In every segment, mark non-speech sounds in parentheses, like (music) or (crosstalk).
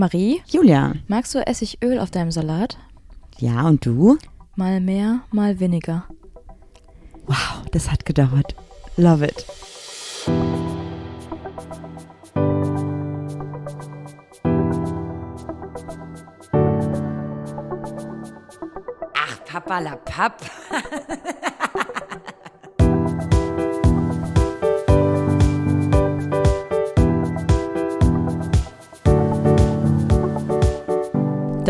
Marie, Julia. magst du Essigöl auf deinem Salat? Ja, und du? Mal mehr, mal weniger. Wow, das hat gedauert. Love it. Ach, Papa la Papp. (laughs)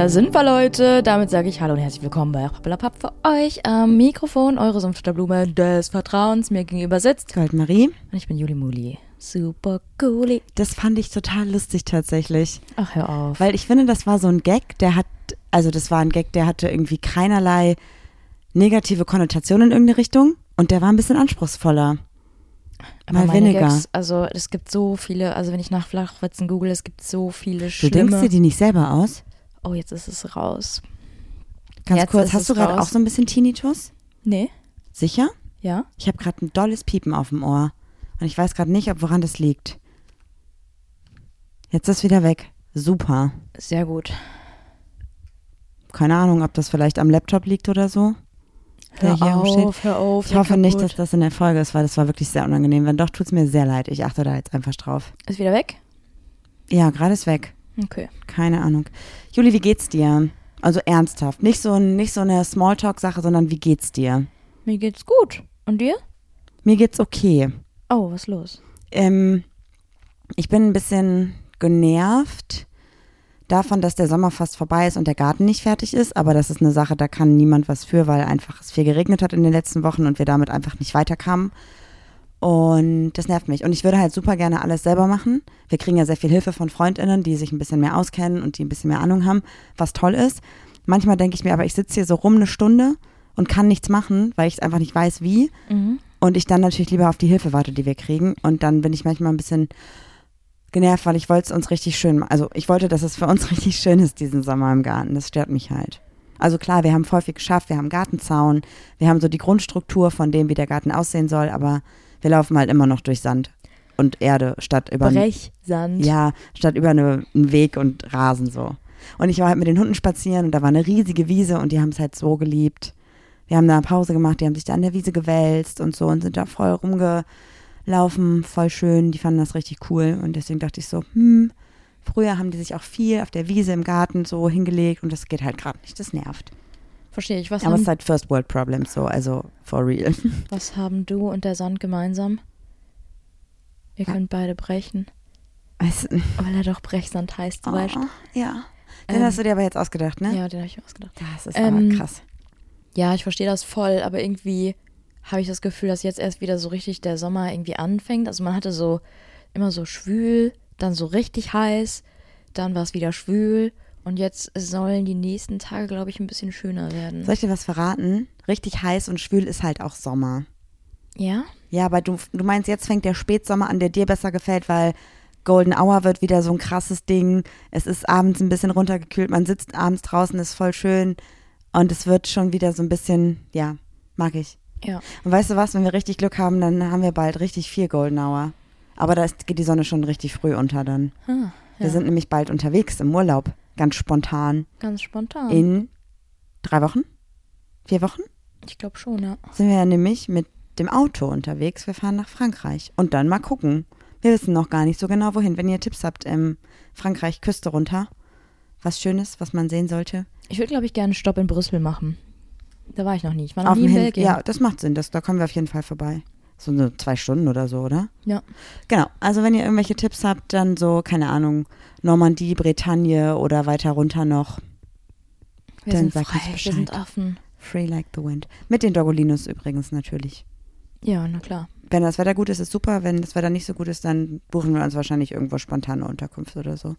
Da sind wir, Leute. Damit sage ich Hallo und herzlich willkommen bei Pappelapapp für euch am Mikrofon. Eure Sumpfstutterblume des Vertrauens mir gegenüber sitzt. Goldmarie, Und ich bin Juli Muli. Super cooli. das fand ich total lustig tatsächlich. Ach, hör auf. Weil ich finde, das war so ein Gag, der hat, also das war ein Gag, der hatte irgendwie keinerlei negative Konnotation in irgendeine Richtung und der war ein bisschen anspruchsvoller. Aber mal weniger. Gags, also es gibt so viele, also wenn ich nach Flachwitzen google, es gibt so viele Du schlimme. denkst dir die nicht selber aus? Oh, jetzt ist es raus. Ganz Jetzt kurz, hast es du gerade auch so ein bisschen Tinnitus? Nee, Sicher? ja. Ich habe gerade ein dolles Piepen auf dem Ohr und ich weiß gerade nicht, ob woran das liegt. Jetzt ist es wieder weg. Super. Sehr gut. Keine Ahnung, ob das vielleicht am Laptop liegt oder so. der Hör hier auf, hör auf. Ich hoffe nicht, dass kaputt. das in der Folge ist, weil das war wirklich sehr unangenehm. Wenn doch, tut's mir sehr leid. Ich achte da jetzt einfach drauf. Ist wieder weg? Ja, gerade ist weg. Okay. Keine Ahnung. Juli, wie geht's dir? Also ernsthaft. Nicht so, nicht so eine Smalltalk-Sache, sondern wie geht's dir? Mir geht's gut. Und dir? Mir geht's okay. Oh, was ist los? Ähm, ich bin ein bisschen genervt davon, dass der Sommer fast vorbei ist und der Garten nicht fertig ist. Aber das ist eine Sache, da kann niemand was für, weil einfach es viel geregnet hat in den letzten Wochen und wir damit einfach nicht weiterkamen. Und das nervt mich. Und ich würde halt super gerne alles selber machen. Wir kriegen ja sehr viel Hilfe von FreundInnen, die sich ein bisschen mehr auskennen und die ein bisschen mehr Ahnung haben, was toll ist. Manchmal denke ich mir, aber ich sitze hier so rum eine Stunde und kann nichts machen, weil ich es einfach nicht weiß, wie. Mhm. Und ich dann natürlich lieber auf die Hilfe warte, die wir kriegen. Und dann bin ich manchmal ein bisschen genervt, weil ich wollte es uns richtig schön machen. Also ich wollte, dass es für uns (laughs) richtig schön ist diesen Sommer im Garten. Das stört mich halt. Also klar, wir haben voll viel geschafft, wir haben Gartenzaun, wir haben so die Grundstruktur von dem, wie der Garten aussehen soll, aber wir laufen halt immer noch durch Sand und Erde statt über Brechsand. ja, statt über eine, einen Weg und Rasen so. Und ich war halt mit den Hunden spazieren und da war eine riesige Wiese und die haben es halt so geliebt. Wir haben da eine Pause gemacht, die haben sich da an der Wiese gewälzt und so und sind da voll rumgelaufen, voll schön. Die fanden das richtig cool und deswegen dachte ich so, hm, früher haben die sich auch viel auf der Wiese im Garten so hingelegt und das geht halt gerade nicht, das nervt. Verstehe ich. Was Aber es ist halt First World Problems so, also for real. (laughs) was haben du und der Sand gemeinsam? Ihr Ja. könnt beide brechen. Weißt du, Weil er doch Brechsand heißt, weißt. oh, ja. Den Ähm, hast du dir aber jetzt ausgedacht, ne? Ja, den habe ich mir ausgedacht. Das ist Ähm, aber krass. Ja, ich verstehe das voll, aber irgendwie habe ich das Gefühl, dass jetzt erst wieder so richtig der Sommer irgendwie anfängt. Also man hatte so immer so schwül, dann so richtig heiß, dann war es wieder schwül und jetzt sollen die nächsten Tage, glaube ich, ein bisschen schöner werden. Soll ich dir was verraten? Richtig heiß und schwül ist halt auch Sommer. Ja? Ja, aber du, du meinst, jetzt fängt der Spätsommer an, der dir besser gefällt, weil Golden Hour wird wieder so ein krasses Ding. Es ist abends ein bisschen runtergekühlt, man sitzt abends draußen, ist voll schön und es wird schon wieder so ein bisschen, ja, mag ich. Ja. Und weißt du was, wenn wir richtig Glück haben, dann haben wir bald richtig viel Golden Hour. Aber da ist, geht die Sonne schon richtig früh unter dann. Ah, Wir ja. sind nämlich bald unterwegs im Urlaub, ganz spontan. ganz spontan. In drei Wochen? Vier Wochen? ich glaube schon, ja. sind wir ja nämlich mit dem Auto unterwegs. Wir fahren nach Frankreich und dann mal gucken. Wir wissen noch gar nicht so genau wohin. Wenn ihr Tipps habt, ähm, Frankreich Küste runter, was Schönes, was man sehen sollte. Ich würde, glaube ich, gerne einen Stopp in Brüssel machen. Da war ich noch nie. Ich war noch Auf nie in Hin Belgien. ja, das macht Sinn. Das, da kommen wir auf jeden Fall vorbei. So eine zwei Stunden oder so, oder? Ja. Genau. Also wenn ihr irgendwelche Tipps habt, dann so, keine Ahnung, Normandie, Bretagne oder weiter runter noch. Wir Dann sind sag frei, wir sind offen. Free like the wind. Mit den Dogolinos übrigens natürlich. Ja, na klar. Wenn das Wetter gut ist, ist super. Wenn das Wetter nicht so gut ist, dann buchen wir uns wahrscheinlich irgendwo spontane Unterkunft oder so.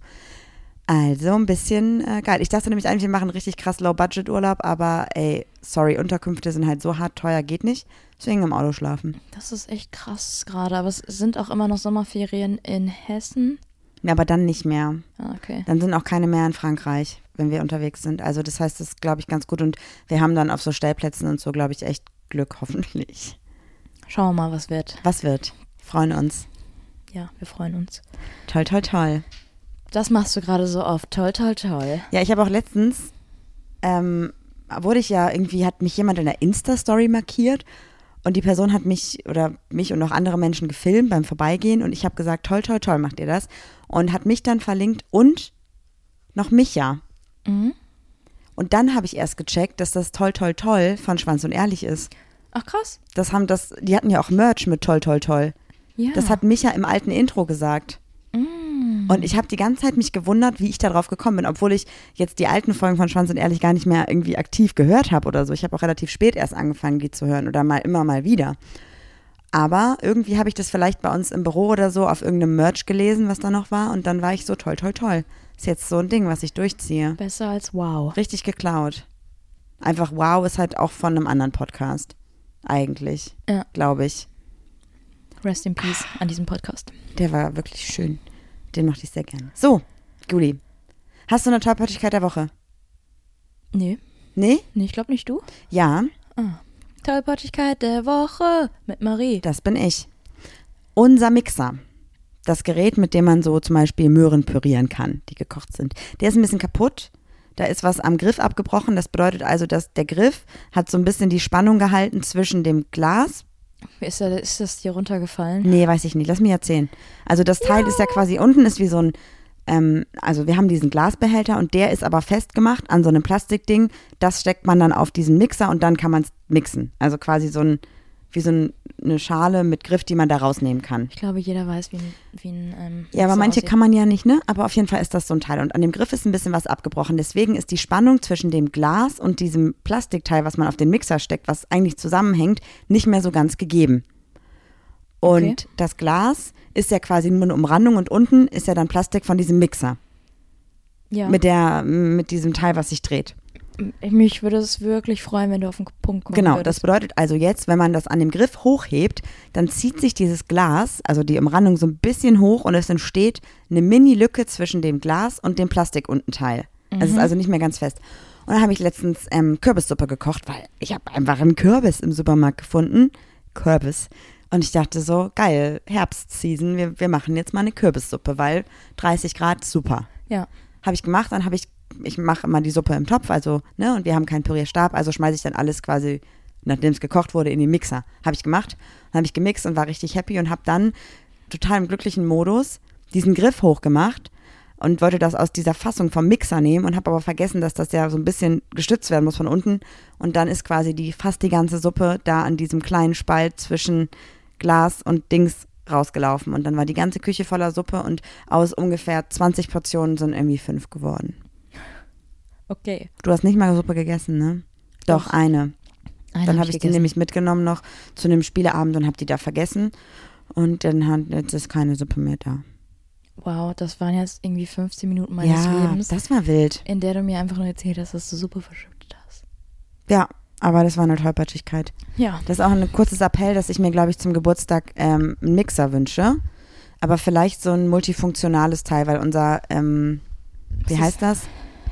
Also ein bisschen äh, geil. Ich dachte nämlich eigentlich, wir machen richtig krass Low-Budget-Urlaub, aber ey, sorry, Unterkünfte sind halt so hart teuer, geht nicht. Deswegen im Auto schlafen. Das ist echt krass gerade. Aber es sind auch immer noch Sommerferien in Hessen. Aber dann nicht mehr. Ah, okay. Dann sind auch keine mehr in Frankreich, wenn wir unterwegs sind. Also das heißt, das ist, glaube ich, ganz gut. Und wir haben dann auf so Stellplätzen und so, glaube ich, echt Glück, (laughs) hoffentlich. Schauen wir mal, was wird. Was wird? Freuen uns. Ja, wir freuen uns. Toll, toll, toll. Das machst du gerade so oft. Toll, toll, toll. Ja, ich habe auch letztens, ähm, wurde ich ja irgendwie, hat mich jemand in der Insta-Story markiert und die Person hat mich oder mich und noch andere Menschen gefilmt beim Vorbeigehen und ich habe gesagt, toll, toll, toll, macht ihr das? Und hat mich dann verlinkt und noch Micha. Mhm. Und dann habe ich erst gecheckt, dass das toll, toll, toll von Schwanz und Ehrlich ist. Ach krass. Das haben das, die hatten ja auch Merch mit toll, toll, toll. Ja. Das hat Micha im alten Intro gesagt. Und ich habe die ganze Zeit mich gewundert, wie ich darauf gekommen bin, obwohl ich jetzt die alten Folgen von Schwanz und Ehrlich gar nicht mehr irgendwie aktiv gehört habe oder so. Ich habe auch relativ spät erst angefangen, die zu hören oder mal immer mal wieder. Aber irgendwie habe ich das vielleicht bei uns im Büro oder so auf irgendeinem Merch gelesen, was da noch war. Und dann war ich so toll, toll, toll. Ist jetzt so ein Ding, was ich durchziehe. Besser als wow. Richtig geklaut. Einfach wow ist halt auch von einem anderen Podcast. Eigentlich, Ja. glaube ich. Rest in peace an diesem Podcast. Der war wirklich schön. Den mochte ich sehr gerne. So, Juli. Hast du eine Tollpatschigkeit der Woche? Nee. Nee? Nee, ich glaube nicht du. Ja, Tollpatschigkeit der Woche mit Marie. das bin ich. Unser Mixer. Das Gerät, mit dem man so zum Beispiel Möhren pürieren kann, die gekocht sind. Der ist ein bisschen kaputt. Da ist was am Griff abgebrochen. Das bedeutet also, dass der Griff hat so ein bisschen die Spannung gehalten zwischen dem Glas. Ist, da- ist das dir runtergefallen? Nee, weiß ich nicht. Lass mich erzählen. Also das Teil ist ja quasi unten ist wie so ein, ähm, also wir haben diesen Glasbehälter und der ist aber festgemacht an so einem Plastikding. Das steckt man dann auf diesen Mixer und dann kann man es mixen. Also quasi so ein, wie so ein, eine Schale mit Griff, die man da rausnehmen kann. Ich glaube, jeder weiß, wie ein. Wie ein ähm, Ja, aber so manche aussieht. kann man ja nicht, ne? Aber auf jeden Fall ist das so ein Teil. Und an dem Griff ist ein bisschen was abgebrochen. Deswegen ist die Spannung zwischen dem Glas und diesem Plastikteil, was man auf den Mixer steckt, was eigentlich zusammenhängt, nicht mehr so ganz gegeben. Und Okay. das Glas ist ja quasi nur eine Umrandung und unten ist ja dann Plastik von diesem Mixer. Ja. Mit der, mit diesem Teil, was sich dreht. Mich würde es wirklich freuen, wenn du auf den Punkt kommen Genau, das würdest. bedeutet also jetzt, wenn man das an dem Griff hochhebt, dann zieht sich dieses Glas, also die Umrandung so ein bisschen hoch und es entsteht eine Mini-Lücke zwischen dem Glas und dem Plastikuntenteil. Es ist also nicht mehr ganz fest. Und dann habe ich letztens ähm, Kürbissuppe gekocht, weil ich habe einfach einen Kürbis im Supermarkt gefunden. Kürbis. Und ich dachte so, geil, Herbstseason, wir, wir machen jetzt mal eine Kürbissuppe, weil 30 Grad, super. Ja. Habe ich gemacht, dann habe ich, ich mache immer die Suppe im Topf, also, ne, und wir haben keinen Pürierstab, also schmeiße ich dann alles quasi, nachdem es gekocht wurde, in den Mixer. Habe ich gemacht, dann habe ich gemixt und war richtig happy und habe dann total im glücklichen Modus diesen Griff hochgemacht und wollte das aus dieser Fassung vom Mixer nehmen und habe aber vergessen, dass das ja so ein bisschen gestützt werden muss von unten und dann ist quasi die fast die ganze Suppe da an diesem kleinen Spalt zwischen Glas und Dings rausgelaufen und dann war die ganze Küche voller Suppe und aus ungefähr 20 Portionen sind irgendwie fünf geworden. Okay. Du hast nicht mal Suppe gegessen, ne? Doch, Doch. eine. Einen Dann hab habe ich die gegessen. nämlich mitgenommen noch zu einem Spieleabend und habe die da vergessen. Und dann hat, jetzt ist keine Suppe mehr da. Wow, das waren jetzt irgendwie 15 Minuten meines ja, Lebens, das war wild. in der du mir einfach nur erzählt hast, dass du Suppe verschüttet hast. Ja, aber das war eine Tollpatschigkeit. Ja. Das ist auch ein kurzes Appell, dass ich mir, glaube ich, zum Geburtstag ähm, einen Mixer wünsche. Aber vielleicht so ein multifunktionales Teil, weil unser, ähm, wie Was heißt das?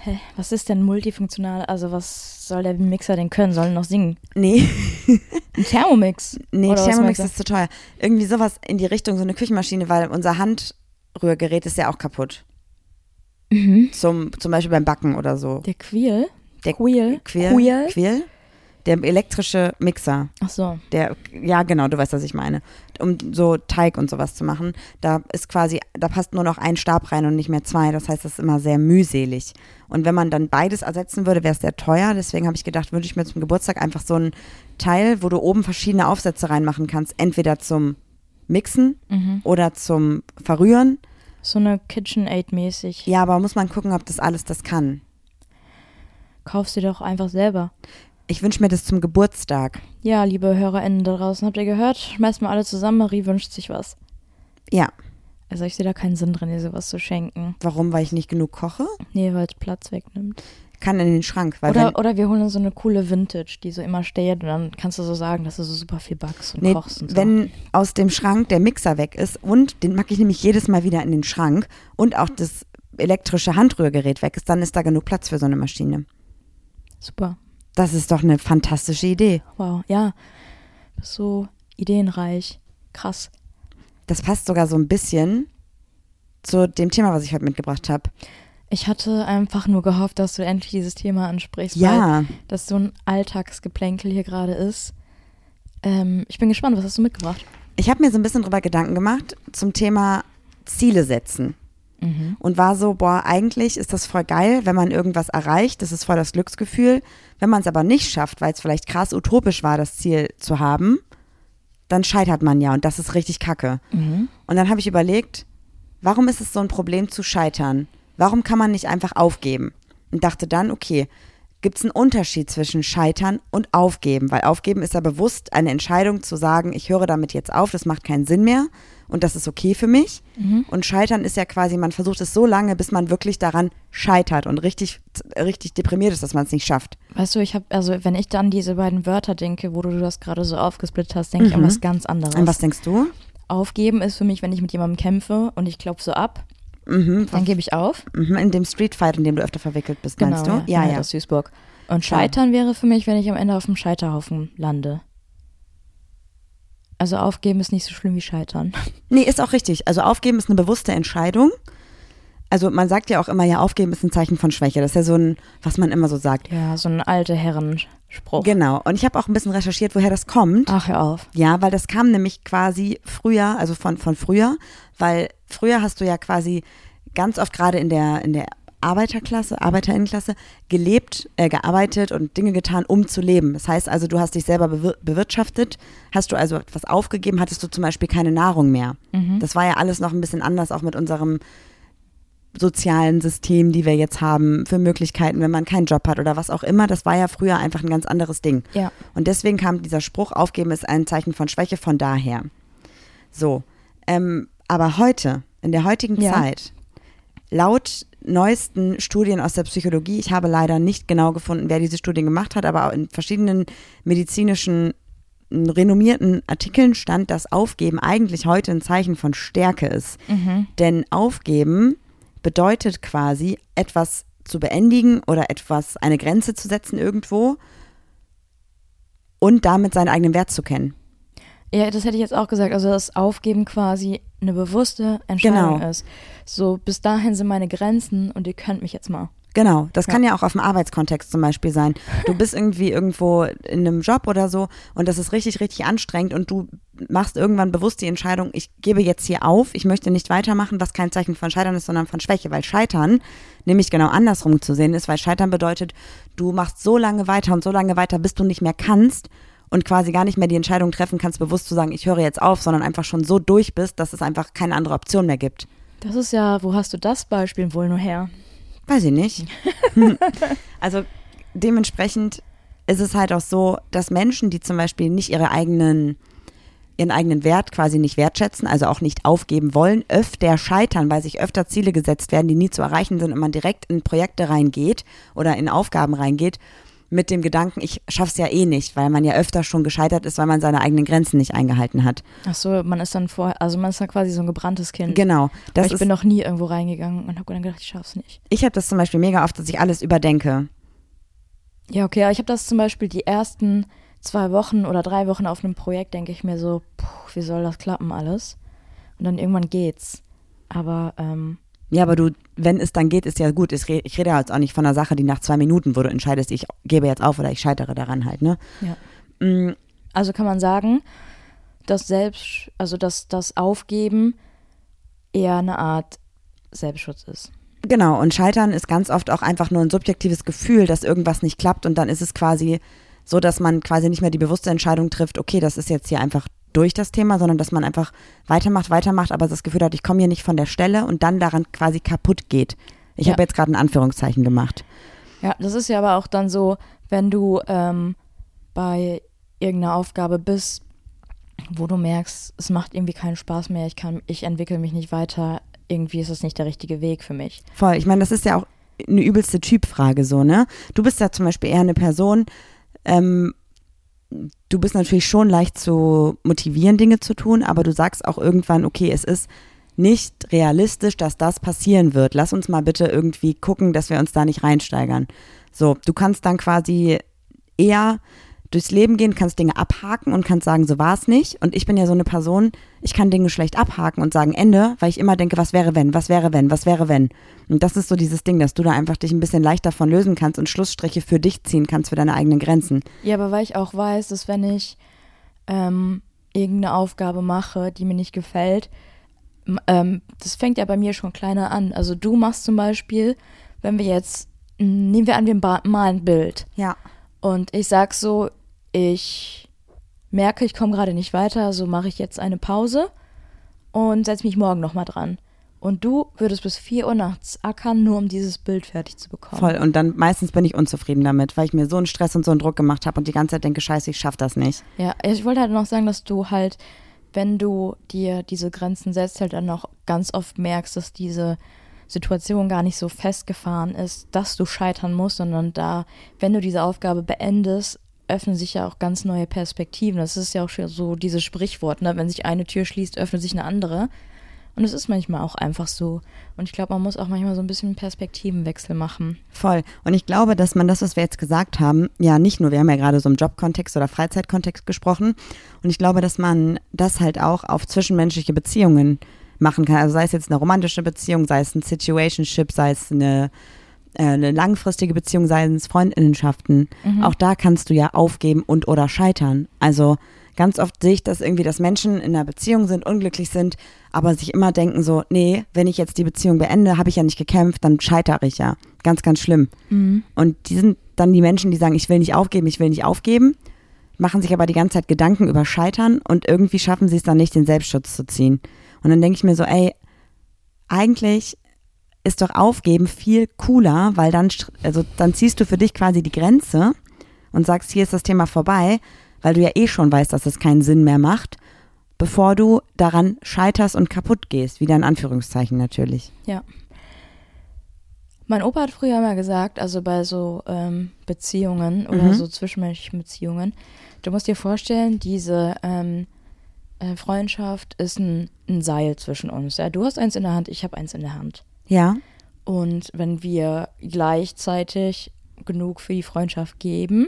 Hä, was ist denn multifunktional? Also was soll der Mixer denn können? Soll er noch singen? Nee, (laughs) Ein Thermomix? nee, Oder Thermomix ist zu teuer. Irgendwie sowas in die Richtung, so eine Küchenmaschine, weil unser Handrührgerät ist ja auch kaputt. Mhm. Zum, zum Beispiel beim Backen oder so. Der Queel? Der Queel? Quirl? Queel? Quirl? Der elektrische Mixer. Ach so. Der, ja, genau, du weißt, was ich meine. Um so Teig und sowas zu machen, da ist quasi, da passt nur noch ein Stab rein und nicht mehr zwei. Das heißt, das ist immer sehr mühselig. Und wenn man dann beides ersetzen würde, wäre es sehr teuer. Deswegen habe ich gedacht, wünsche ich mir zum Geburtstag einfach so ein Teil, wo du oben verschiedene Aufsätze reinmachen kannst. Entweder zum Mixen Mhm. oder zum Verrühren. So eine KitchenAid mäßig. Ja, aber muss man gucken, ob das alles das kann. Kaufst du doch einfach selber. Ich wünsche mir das zum Geburtstag. Ja, liebe HörerInnen da draußen, habt ihr gehört? Schmeißt mal alle zusammen, Marie wünscht sich was. Ja. Also ich sehe da keinen Sinn drin, ihr sowas zu schenken. Warum? Weil ich nicht genug koche? Nee, weil es Platz wegnimmt. Kann in den Schrank. Weil Oder, oder wir holen so eine coole Vintage, die so immer steht und dann kannst du so sagen, dass du so super viel backst und Nee, kochst und so. wenn aus dem Schrank der Mixer weg ist und den mache ich nämlich jedes Mal wieder in den Schrank und auch das elektrische Handrührgerät weg ist, dann ist da genug Platz für so eine Maschine. Super. Das ist doch eine fantastische Idee. Wow, ja. Bist so ideenreich. Krass. Das passt sogar so ein bisschen zu dem Thema, was ich heute mitgebracht habe. Ich hatte einfach nur gehofft, dass du endlich dieses Thema ansprichst, Ja. weil das so ein Alltagsgeplänkel hier gerade ist. Ähm, ich bin gespannt, was hast du mitgebracht? Ich habe mir so ein bisschen drüber Gedanken gemacht zum Thema Ziele setzen. Und war so, boah, eigentlich ist das voll geil, wenn man irgendwas erreicht. Das ist voll das Glücksgefühl. Wenn man es aber nicht schafft, weil es vielleicht krass utopisch war, das Ziel zu haben, dann scheitert man ja und das ist richtig kacke. Und dann habe ich überlegt, warum ist es so ein Problem zu scheitern? Warum kann man nicht einfach aufgeben? Und dachte dann, okay, gibt es einen Unterschied zwischen Scheitern und Aufgeben? Weil Aufgeben ist ja bewusst eine Entscheidung zu sagen, ich höre damit jetzt auf, das macht keinen Sinn mehr und das ist okay für mich. Und Scheitern ist ja quasi, man versucht es so lange, bis man wirklich daran scheitert und richtig, richtig deprimiert ist, dass man es nicht schafft. Weißt du, ich habe, also wenn ich dann diese beiden Wörter denke, wo du das gerade so aufgesplittet hast, denke ich an was ganz anderes. An was denkst du? Aufgeben ist für mich, wenn ich mit jemandem kämpfe und ich klopfe so ab, Mhm, dann gebe ich auf. mhm, in dem Streetfight, in dem du öfter verwickelt bist, meinst genau, du? ja, ja, aus Duisburg. Und. Scheitern wäre für mich, wenn ich am Ende auf dem Scheiterhaufen lande. Also aufgeben ist nicht so schlimm wie Scheitern. (laughs) Nee, ist auch richtig. Also aufgeben ist eine bewusste Entscheidung. Also man sagt ja auch immer, ja, aufgeben ist ein Zeichen von Schwäche. Das ist ja so ein, was man immer so sagt. Ja, so ein alte Herrenspruch. Genau. Und ich habe auch ein bisschen recherchiert, woher das kommt. Ach, hör auf. Ja, weil das kam nämlich quasi früher, also von, von früher, weil früher hast du ja quasi ganz oft gerade in der, in der Arbeiterklasse, Arbeiterinnenklasse gelebt, äh, gearbeitet und Dinge getan, um zu leben. Das heißt also, du hast dich selber bewir bewirtschaftet, hast du also etwas aufgegeben, hattest du zum Beispiel keine Nahrung mehr. Das war ja alles noch ein bisschen anders, auch mit unserem sozialen System, die wir jetzt haben, für Möglichkeiten, wenn man keinen Job hat oder was auch immer. Das war ja früher einfach ein ganz anderes Ding. Ja. Und deswegen kam dieser Spruch, aufgeben ist ein Zeichen von Schwäche, von daher. So, ähm, aber heute, in der heutigen Ja. Zeit, laut neuesten Studien aus der Psychologie, ich habe leider nicht genau gefunden, wer diese Studien gemacht hat, aber auch in verschiedenen medizinischen renommierten Artikeln stand, dass Aufgeben eigentlich heute ein Zeichen von Stärke ist. Denn Aufgeben bedeutet quasi, etwas zu beendigen oder etwas, eine Grenze zu setzen irgendwo und damit seinen eigenen Wert zu kennen. Ja, das hätte ich jetzt auch gesagt. Also, dass Aufgeben quasi eine bewusste Entscheidung Genau. ist. So, bis dahin sind meine Grenzen und ihr könnt mich jetzt mal. Genau, das kann ja auch auf dem Arbeitskontext zum Beispiel sein. Du bist irgendwie irgendwo in einem Job oder so und das ist richtig, richtig anstrengend und du machst irgendwann bewusst die Entscheidung, ich gebe jetzt hier auf, ich möchte nicht weitermachen, was kein Zeichen von Scheitern ist, sondern von Schwäche, weil Scheitern nämlich genau andersrum zu sehen ist, weil Scheitern bedeutet, du machst so lange weiter und so lange weiter, bis du nicht mehr kannst und quasi gar nicht mehr die Entscheidung treffen kannst, bewusst zu sagen, ich höre jetzt auf, sondern einfach schon so durch bist, dass es einfach keine andere Option mehr gibt. Das ist ja, wo hast du das Beispiel wohl nur her? Weiß ich nicht. (laughs) (laughs) also dementsprechend ist es halt auch so, dass Menschen, die zum Beispiel nicht ihre eigenen, ihren eigenen Wert quasi nicht wertschätzen, also auch nicht aufgeben wollen, öfter scheitern, weil sich öfter Ziele gesetzt werden, die nie zu erreichen sind und man direkt in Projekte reingeht oder in Aufgaben reingeht mit dem Gedanken, ich schaff's ja eh nicht, weil man ja öfter schon gescheitert ist, weil man seine eigenen Grenzen nicht eingehalten hat. Ach so, man ist dann vor, also man ist dann quasi so ein gebranntes Kind. Genau. Das ich ist, bin noch nie irgendwo reingegangen und habe dann gedacht, ich schaff's nicht. ich habe das zum Beispiel mega oft, dass ich alles überdenke. Ja, okay, aber ich habe das zum Beispiel die ersten zwei Wochen oder drei Wochen auf einem Projekt, denke ich mir so, puh, wie soll das klappen alles? Und dann irgendwann geht's. Aber ähm, Ja, aber du, wenn es dann geht, ist ja gut. Ich rede, ja jetzt auch nicht von einer Sache, die nach zwei Minuten, wo du entscheidest, ich gebe jetzt auf oder ich scheitere daran halt, ne? ja. Mm, Also kann man sagen, dass selbst, also dass das Aufgeben eher eine Art Selbstschutz ist. Genau, und Scheitern ist ganz oft auch einfach nur ein subjektives Gefühl, dass irgendwas nicht klappt und dann ist es quasi so, dass man quasi nicht mehr die bewusste Entscheidung trifft, okay, das ist jetzt hier einfach durch das Thema, sondern dass man einfach weitermacht, weitermacht, aber das Gefühl hat, ich komme hier nicht von der Stelle und dann daran quasi kaputt geht. Ich Ja. habe jetzt gerade ein Anführungszeichen gemacht. Ja, das ist ja aber auch dann so, wenn du ähm, bei irgendeiner Aufgabe bist, wo du merkst, es macht irgendwie keinen Spaß mehr, ich kann, ich entwickle mich nicht weiter, irgendwie ist es nicht der richtige Weg für mich. Voll. Ich meine, das ist ja auch eine übelste Typfrage so, ne? Du bist ja zum Beispiel eher eine Person, ähm, du bist natürlich schon leicht zu motivieren, Dinge zu tun, aber du sagst auch irgendwann, okay, es ist nicht realistisch, dass das passieren wird. Lass uns mal bitte irgendwie gucken, dass wir uns da nicht reinsteigern. So, du kannst dann quasi eher durchs Leben gehen, kannst Dinge abhaken und kannst sagen, so war es nicht. Und ich bin ja so eine Person, ich kann Dinge schlecht abhaken und sagen Ende, weil ich immer denke, was wäre wenn, was wäre wenn, was wäre wenn. Und das ist so dieses Ding, dass du da einfach dich ein bisschen leicht davon lösen kannst und Schlussstriche für dich ziehen kannst, für deine eigenen Grenzen. Ja, aber weil ich auch weiß, dass wenn ich ähm, irgendeine Aufgabe mache, die mir nicht gefällt, ähm, das fängt ja bei mir schon kleiner an. Also du machst zum Beispiel, wenn wir jetzt, nehmen wir an, wir malen ein Bild Ja. und ich sag so, ich merke, ich komme gerade nicht weiter, so mache ich jetzt eine Pause und setze mich morgen nochmal dran. Und du würdest bis 4 Uhr nachts ackern, nur um dieses Bild fertig zu bekommen. Voll. Und dann meistens bin ich unzufrieden damit, weil ich mir so einen Stress und so einen Druck gemacht habe und die ganze Zeit denke, scheiße, ich schaff das nicht. Ja, ich wollte halt noch sagen, dass du halt, wenn du dir diese Grenzen setzt, halt dann auch ganz oft merkst, dass diese Situation gar nicht so festgefahren ist, dass du scheitern musst, sondern da, wenn du diese Aufgabe beendest, öffnen sich ja auch ganz neue Perspektiven. Das ist ja auch schon so dieses Sprichwort, ne? Wenn sich eine Tür schließt, öffnet sich eine andere. Und es ist manchmal auch einfach so. Und ich glaube, man muss auch manchmal so ein bisschen Perspektivenwechsel machen. Voll. Und ich glaube, dass man das, was wir jetzt gesagt haben, ja nicht nur, wir haben ja gerade so im Jobkontext oder Freizeitkontext gesprochen. Und ich glaube, dass man das halt auch auf zwischenmenschliche Beziehungen machen kann. Also sei es jetzt eine romantische Beziehung, sei es ein Situationship, sei es eine, eine langfristige Beziehung, sei es Freundinnenschaften. Auch da kannst du ja aufgeben und oder scheitern. Also ganz oft sehe ich das irgendwie, dass Menschen in einer Beziehung sind, unglücklich sind, aber sich immer denken so, nee, wenn ich jetzt die Beziehung beende, habe ich ja nicht gekämpft, dann scheitere ich ja. Ganz, ganz schlimm. Und die sind dann die Menschen, die sagen, ich will nicht aufgeben, ich will nicht aufgeben, machen sich aber die ganze Zeit Gedanken über Scheitern und irgendwie schaffen sie es dann nicht, den Selbstschutz zu ziehen. Und dann denke ich mir so, ey, eigentlich ist doch Aufgeben viel cooler, weil dann, also dann ziehst du für dich quasi die Grenze und sagst, hier ist das Thema vorbei, weil du ja eh schon weißt, dass es keinen Sinn mehr macht, bevor du daran scheiterst und kaputt gehst. Wieder in Anführungszeichen natürlich. Ja. Mein Opa hat früher mal gesagt, also bei so ähm, Beziehungen oder Mhm. so zwischenmenschlichen Beziehungen, du musst dir vorstellen, diese ähm, äh, Freundschaft ist ein, ein Seil zwischen uns. Ja, du hast eins in der Hand, ich habe eins in der Hand. Ja, Und wenn wir gleichzeitig genug für die Freundschaft geben,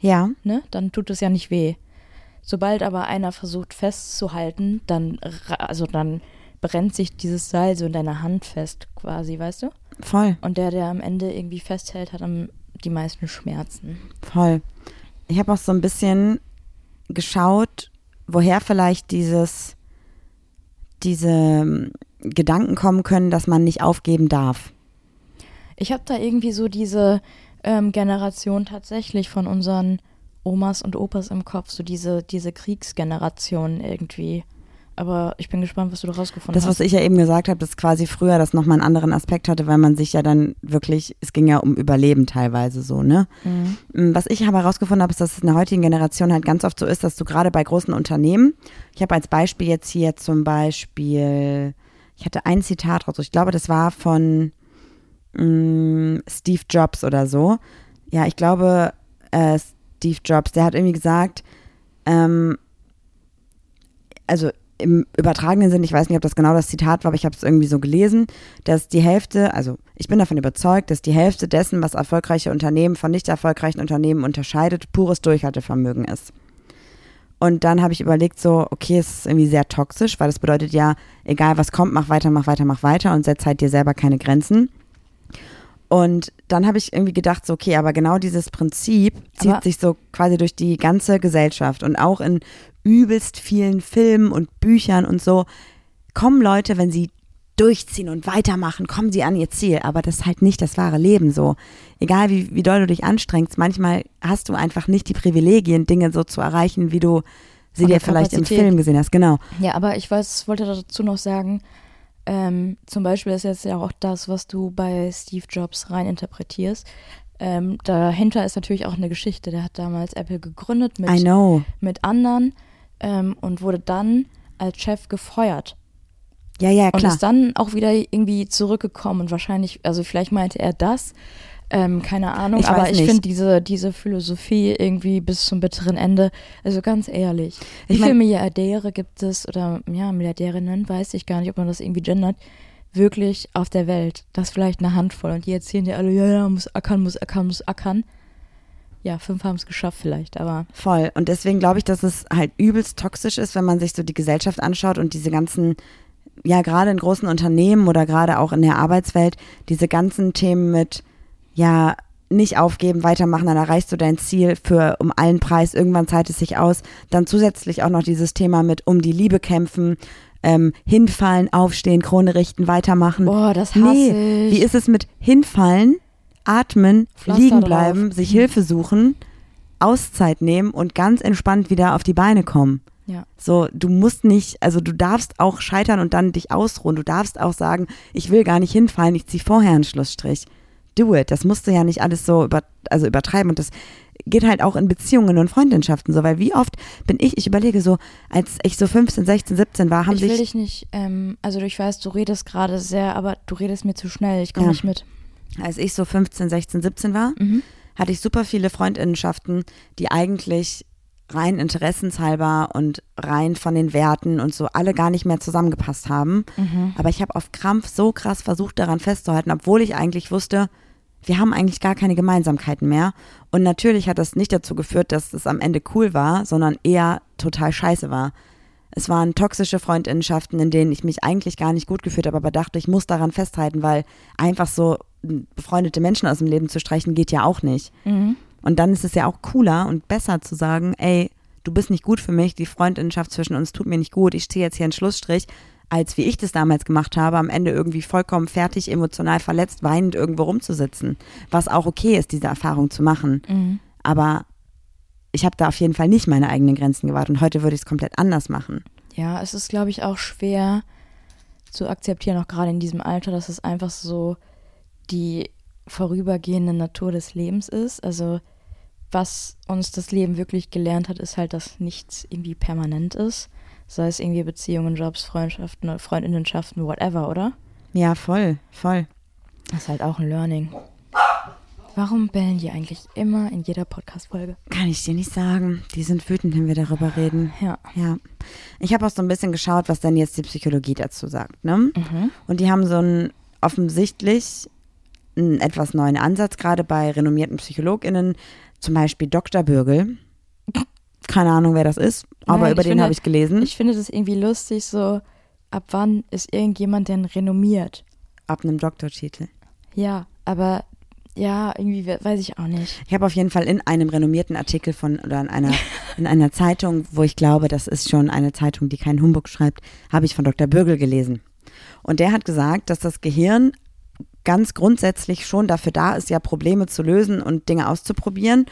ja, ne, dann tut es ja nicht weh. Sobald aber einer versucht festzuhalten, dann, also dann brennt sich dieses Seil so in deiner Hand fest, quasi, weißt du? voll. Und der, der am Ende irgendwie festhält, hat am die meisten Schmerzen. Voll. Ich habe auch so ein bisschen geschaut, woher vielleicht dieses, diese Gedanken kommen können, dass man nicht aufgeben darf. Ich habe da irgendwie so diese ähm, Generation tatsächlich von unseren Omas und Opas im Kopf, so diese, diese Kriegsgeneration irgendwie. Aber ich bin gespannt, was du da rausgefunden Das, was hast. ich ja eben gesagt habe, dass quasi früher das nochmal einen anderen Aspekt hatte, weil man sich ja dann wirklich, es ging ja um Überleben teilweise so, ne? Mhm. Mm, Was ich aber herausgefunden habe, ist, dass es in der heutigen Generation halt ganz oft so ist, dass du gerade bei großen Unternehmen, ich habe als Beispiel jetzt hier zum Beispiel, ich hatte ein Zitat raus, ich glaube, das war von mm, Steve Jobs oder so. Ja, ich glaube, äh, Steve Jobs, der hat irgendwie gesagt, ähm, also im übertragenen Sinn, ich weiß nicht, ob das genau das Zitat war, aber ich habe es irgendwie so gelesen, dass die Hälfte, also ich bin davon überzeugt, dass die Hälfte dessen, was erfolgreiche Unternehmen von nicht erfolgreichen Unternehmen unterscheidet, pures Durchhaltevermögen ist. Und dann habe ich überlegt, so, okay, es ist irgendwie sehr toxisch, weil das bedeutet ja, egal was kommt, mach weiter, mach weiter, mach weiter und setz halt dir selber keine Grenzen. Und dann habe ich irgendwie gedacht, so, okay, aber genau dieses Prinzip zieht Aber- sich so quasi durch die ganze Gesellschaft und auch in übelst vielen Filmen und Büchern und so kommen Leute, wenn sie durchziehen und weitermachen, kommen sie an ihr Ziel. Aber das ist halt nicht das wahre Leben so. Egal wie, wie doll du dich anstrengst, manchmal hast du einfach nicht die Privilegien, Dinge so zu erreichen, wie du sie dir vielleicht im. Film gesehen hast. Genau. Ja, aber ich weiß, wollte dazu noch sagen, ähm, zum Beispiel ist jetzt ja auch das, was du bei Steve Jobs reininterpretierst. Ähm, dahinter ist natürlich auch eine Geschichte. Der hat damals Apple gegründet mit, I know. mit anderen ähm, und wurde dann als Chef gefeuert. Ja, ja, Und klar. ist dann auch wieder irgendwie zurückgekommen und wahrscheinlich, also vielleicht meinte er das, ähm, keine Ahnung, Ich aber ich finde diese, diese Philosophie irgendwie bis zum bitteren Ende, also ganz ehrlich, wie Ich mein- viele Milliardäre gibt es oder ja, Milliardärinnen, weiß ich gar nicht, ob man das irgendwie gendert, wirklich auf der Welt, das vielleicht eine Handvoll und die erzählen dir alle, ja, ja, muss ackern, muss ackern, muss ackern. ja, fünf haben es geschafft vielleicht, aber Voll. Und deswegen glaube ich, dass es halt übelst toxisch ist, wenn man sich so die Gesellschaft anschaut und diese ganzen, ja, gerade in großen Unternehmen oder gerade auch in der Arbeitswelt, diese ganzen Themen mit, ja, nicht aufgeben, weitermachen, dann erreichst du dein Ziel für um allen Preis, irgendwann zahlt es sich aus. Dann zusätzlich auch noch dieses Thema mit um die Liebe kämpfen, ähm, hinfallen, aufstehen, Krone richten, weitermachen. boah, das hasse Nee, ich. wie ist es mit hinfallen, atmen, Pflaster liegen drauf. bleiben, sich Mhm. Hilfe suchen, Auszeit nehmen und ganz entspannt wieder auf die Beine kommen? Ja. So, du musst nicht, also du darfst auch scheitern und dann dich ausruhen. Du darfst auch sagen, ich will gar nicht hinfallen, ich ziehe vorher einen Schlussstrich. Do it. Das musst du ja nicht alles so über, also übertreiben. Und das geht halt auch in Beziehungen und Freundschaften so, weil wie oft bin ich, ich überlege so, als ich so 15, 16, 17 war, haben ich will sich dich nicht, ähm, also ich weiß, du redest gerade sehr, aber du redest mir zu schnell, ich komme Ja. nicht mit. als ich so 15, 16, 17 war, Mhm. hatte ich super viele Freundinnenschaften, die eigentlich rein interessenshalber und rein von den Werten und so alle gar nicht mehr zusammengepasst haben. Mhm. Aber ich habe auf Krampf so krass versucht, daran festzuhalten, obwohl ich eigentlich wusste, wir haben eigentlich gar keine Gemeinsamkeiten mehr. Und natürlich hat das nicht dazu geführt, dass es am Ende cool war, sondern eher total scheiße war. Es waren toxische Freundinnenschaften, in denen ich mich eigentlich gar nicht gut gefühlt habe, aber dachte, ich muss daran festhalten, weil einfach so befreundete Menschen aus dem Leben zu streichen geht ja auch nicht. Mhm. Und dann ist es ja auch cooler und besser zu sagen, ey, du bist nicht gut für mich, die Freundinnenschaft zwischen uns tut mir nicht gut, ich ziehe jetzt hier einen Schlussstrich, als wie ich das damals gemacht habe, am Ende irgendwie vollkommen fertig, emotional verletzt, weinend irgendwo rumzusitzen. Was auch okay ist, diese Erfahrung zu machen. Mhm. Aber ich habe da auf jeden Fall nicht meine eigenen Grenzen gewahrt und heute würde ich es komplett anders machen. Ja, es ist, glaube ich, auch schwer zu akzeptieren, auch gerade in diesem Alter, dass es einfach so die vorübergehende Natur des Lebens ist. Also was uns das Leben wirklich gelernt hat, ist halt, dass nichts irgendwie permanent ist. Sei es irgendwie Beziehungen, Jobs, Freundschaften, Freundinnenschaften, whatever, oder? Ja, voll, voll. Das ist halt auch ein Learning. Warum bellen die eigentlich immer in jeder Podcast-Folge? Kann ich dir nicht sagen. Die sind wütend, wenn wir darüber reden. Ja. Ja. Ich habe auch so ein bisschen geschaut, was denn jetzt die Psychologie dazu sagt. Ne? Mhm. Und die haben so einen offensichtlich einen etwas neuen Ansatz, gerade bei renommierten PsychologInnen, zum Beispiel Dr. Bürgel. Keine Ahnung, wer das ist, aber Nein, über den habe ich gelesen. Ich finde das irgendwie lustig, so ab wann ist irgendjemand denn renommiert? ab einem Doktortitel. Ja, aber ja, irgendwie we- weiß ich auch nicht. Ich habe auf jeden Fall in einem renommierten Artikel von oder in einer in einer Zeitung, wo ich glaube, das ist schon eine Zeitung, die keinen Humbug schreibt, habe ich von Dr. Bürgel gelesen. Und der hat gesagt, dass das Gehirn ganz grundsätzlich schon dafür da ist, ja Probleme zu lösen und Dinge auszuprobieren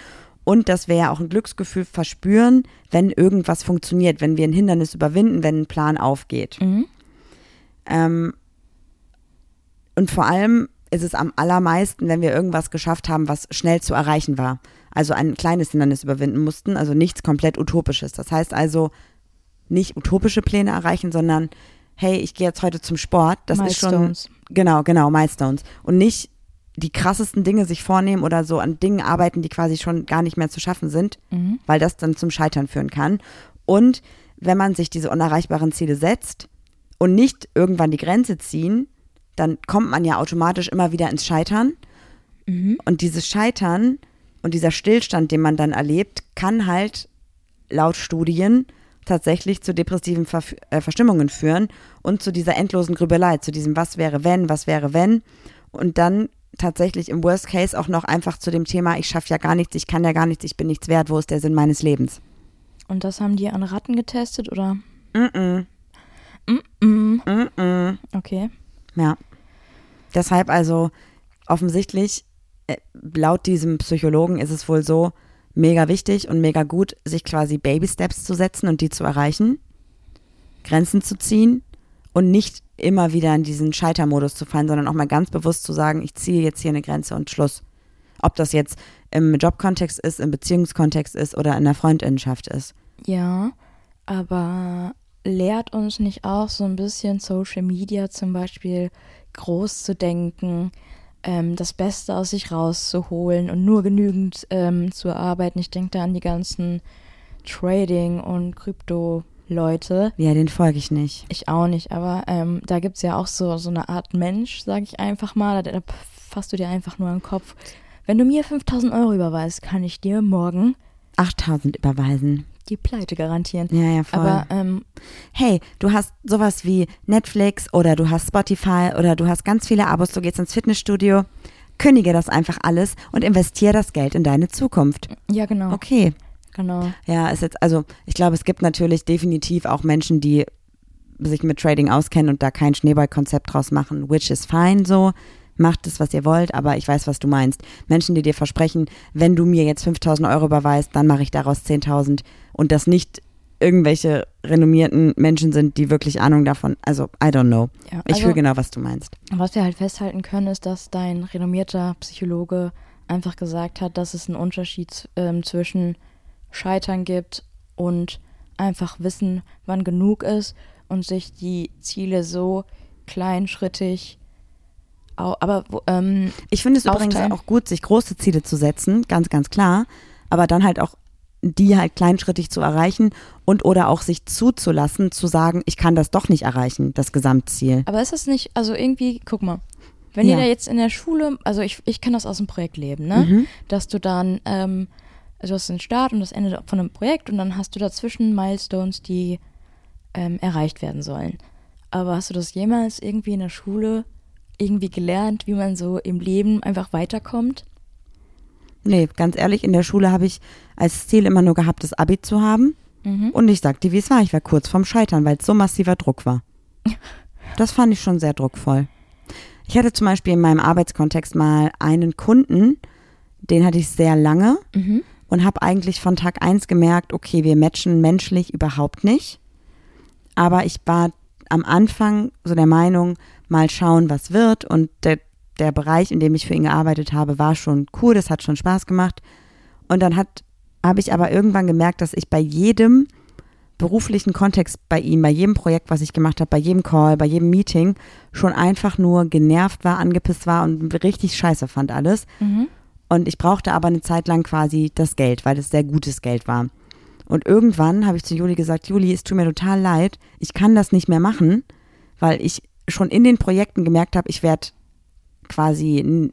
und dass wir ja auch ein Glücksgefühl verspüren, wenn irgendwas funktioniert, wenn wir ein Hindernis überwinden, wenn ein Plan aufgeht. Mhm. Ähm, und vor allem ist es am allermeisten, wenn wir irgendwas geschafft haben, was schnell zu erreichen war. Also ein kleines Hindernis überwinden mussten, also nichts komplett Utopisches. Das heißt also nicht utopische Pläne erreichen, sondern hey, ich gehe jetzt heute zum Sport. Das ist schon Milestones. genau, genau Milestones und nicht die krassesten Dinge sich vornehmen oder so an Dingen arbeiten, die quasi schon gar nicht mehr zu schaffen sind, Mhm. weil das dann zum Scheitern führen kann. Und wenn man sich diese unerreichbaren Ziele setzt und nicht irgendwann die Grenze ziehen, dann kommt man ja automatisch immer wieder ins Scheitern. Mhm. Und dieses Scheitern und dieser Stillstand, den man dann erlebt, kann halt laut Studien tatsächlich zu depressiven Verf äh, Verstimmungen führen und zu dieser endlosen Grübelei, zu diesem Was wäre wenn, was wäre wenn. Und dann tatsächlich im Worst Case auch noch einfach zu dem Thema, ich schaffe ja gar nichts, ich kann ja gar nichts, ich bin nichts wert, wo ist der Sinn meines Lebens? Und das haben die an Ratten getestet, oder? Mm Mhm. -mm, mm -mm. Okay. Ja. Deshalb also offensichtlich, äh, laut diesem Psychologen ist es wohl so mega wichtig und mega gut, sich quasi Baby-Steps zu setzen und die zu erreichen, Grenzen zu ziehen und nicht immer wieder in diesen Scheitermodus zu fallen, sondern auch mal ganz bewusst zu sagen, ich ziehe jetzt hier eine Grenze und Schluss. Ob das jetzt im Jobkontext ist, im Beziehungskontext ist oder in der Freundinnenschaft ist. Ja, aber lehrt uns nicht auch so ein bisschen Social Media zum Beispiel groß zu denken, ähm, das Beste aus sich rauszuholen und nur genügend ähm, zu arbeiten? Ich denke da an die ganzen Trading- und Krypto-Leute. Ja, den folge ich nicht. Ich auch nicht, aber ähm, da gibt es ja auch so, so eine Art Mensch, sage ich einfach mal. Da, da fasst du dir einfach nur an den Kopf, Wenn du mir 5000 Euro überweist, kann ich dir morgen 8000 überweisen. Die Pleite garantieren. Ja, ja, voll. Aber ähm, hey, du hast sowas wie Netflix oder du hast Spotify oder du hast ganz viele Abos, du gehst ins Fitnessstudio. Kündige das einfach alles und investiere das Geld in deine Zukunft. ja, genau. Okay. Genau. Ja, ist jetzt, also ich glaube, es gibt natürlich definitiv auch Menschen, die sich mit Trading auskennen und da kein Schneeballkonzept draus machen, which is fine so. Macht es, was ihr wollt, aber ich weiß, was du meinst. Menschen, die dir versprechen, wenn du mir jetzt 5000 Euro überweist, dann mache ich daraus 10.000 und das nicht irgendwelche renommierten Menschen sind, die wirklich Ahnung davon, also I don't know. Ja, Ich also- fühle genau, was du meinst. Was wir halt festhalten können, ist, dass dein renommierter Psychologe einfach gesagt hat, dass es einen Unterschied ähm, zwischen Scheitern gibt und einfach wissen, wann genug ist und sich die Ziele so kleinschrittig, aber ähm, Ich finde es übrigens auch gut, sich große Ziele zu setzen, ganz, ganz klar, aber dann halt auch die halt kleinschrittig zu erreichen und oder auch sich zuzulassen, zu sagen, ich kann das doch nicht erreichen, das Gesamtziel. aber ist das nicht, also irgendwie, guck mal, wenn Ja. ihr da jetzt in der Schule, also ich, ich kann das aus dem Projekt leben, ne? Mhm. dass du dann, ähm, also du hast den Start und das Ende von einem Projekt und dann hast du dazwischen Milestones, die ähm, erreicht werden sollen. Aber hast du das jemals irgendwie in der Schule irgendwie gelernt, wie man so im Leben einfach weiterkommt? Nee, ganz ehrlich, in der Schule habe ich als Ziel immer nur gehabt, das Abi zu haben. Mhm. Und ich sag dir, wie es war. Ich war kurz vorm Scheitern, weil es so massiver Druck war. (laughs) Das fand ich schon sehr druckvoll. Ich hatte zum Beispiel in meinem Arbeitskontext mal einen Kunden, den hatte ich sehr lange Mhm. und habe eigentlich von Tag eins gemerkt, okay, wir matchen menschlich überhaupt nicht. Aber ich war am Anfang so der Meinung, mal schauen, was wird. Und der, der Bereich, in dem ich für ihn gearbeitet habe, war schon cool, das hat schon Spaß gemacht. Und dann habe ich aber irgendwann gemerkt, dass ich bei jedem beruflichen Kontext bei ihm, bei jedem Projekt, was ich gemacht habe, bei jedem Call, bei jedem Meeting, schon einfach nur genervt war, angepisst war und richtig scheiße fand alles. Mhm. Und ich brauchte aber eine Zeit lang quasi das Geld, weil es sehr gutes Geld war. Und irgendwann habe ich zu Juli gesagt, Juli, es tut mir total leid, ich kann das nicht mehr machen, weil ich schon in den Projekten gemerkt habe, ich werde quasi,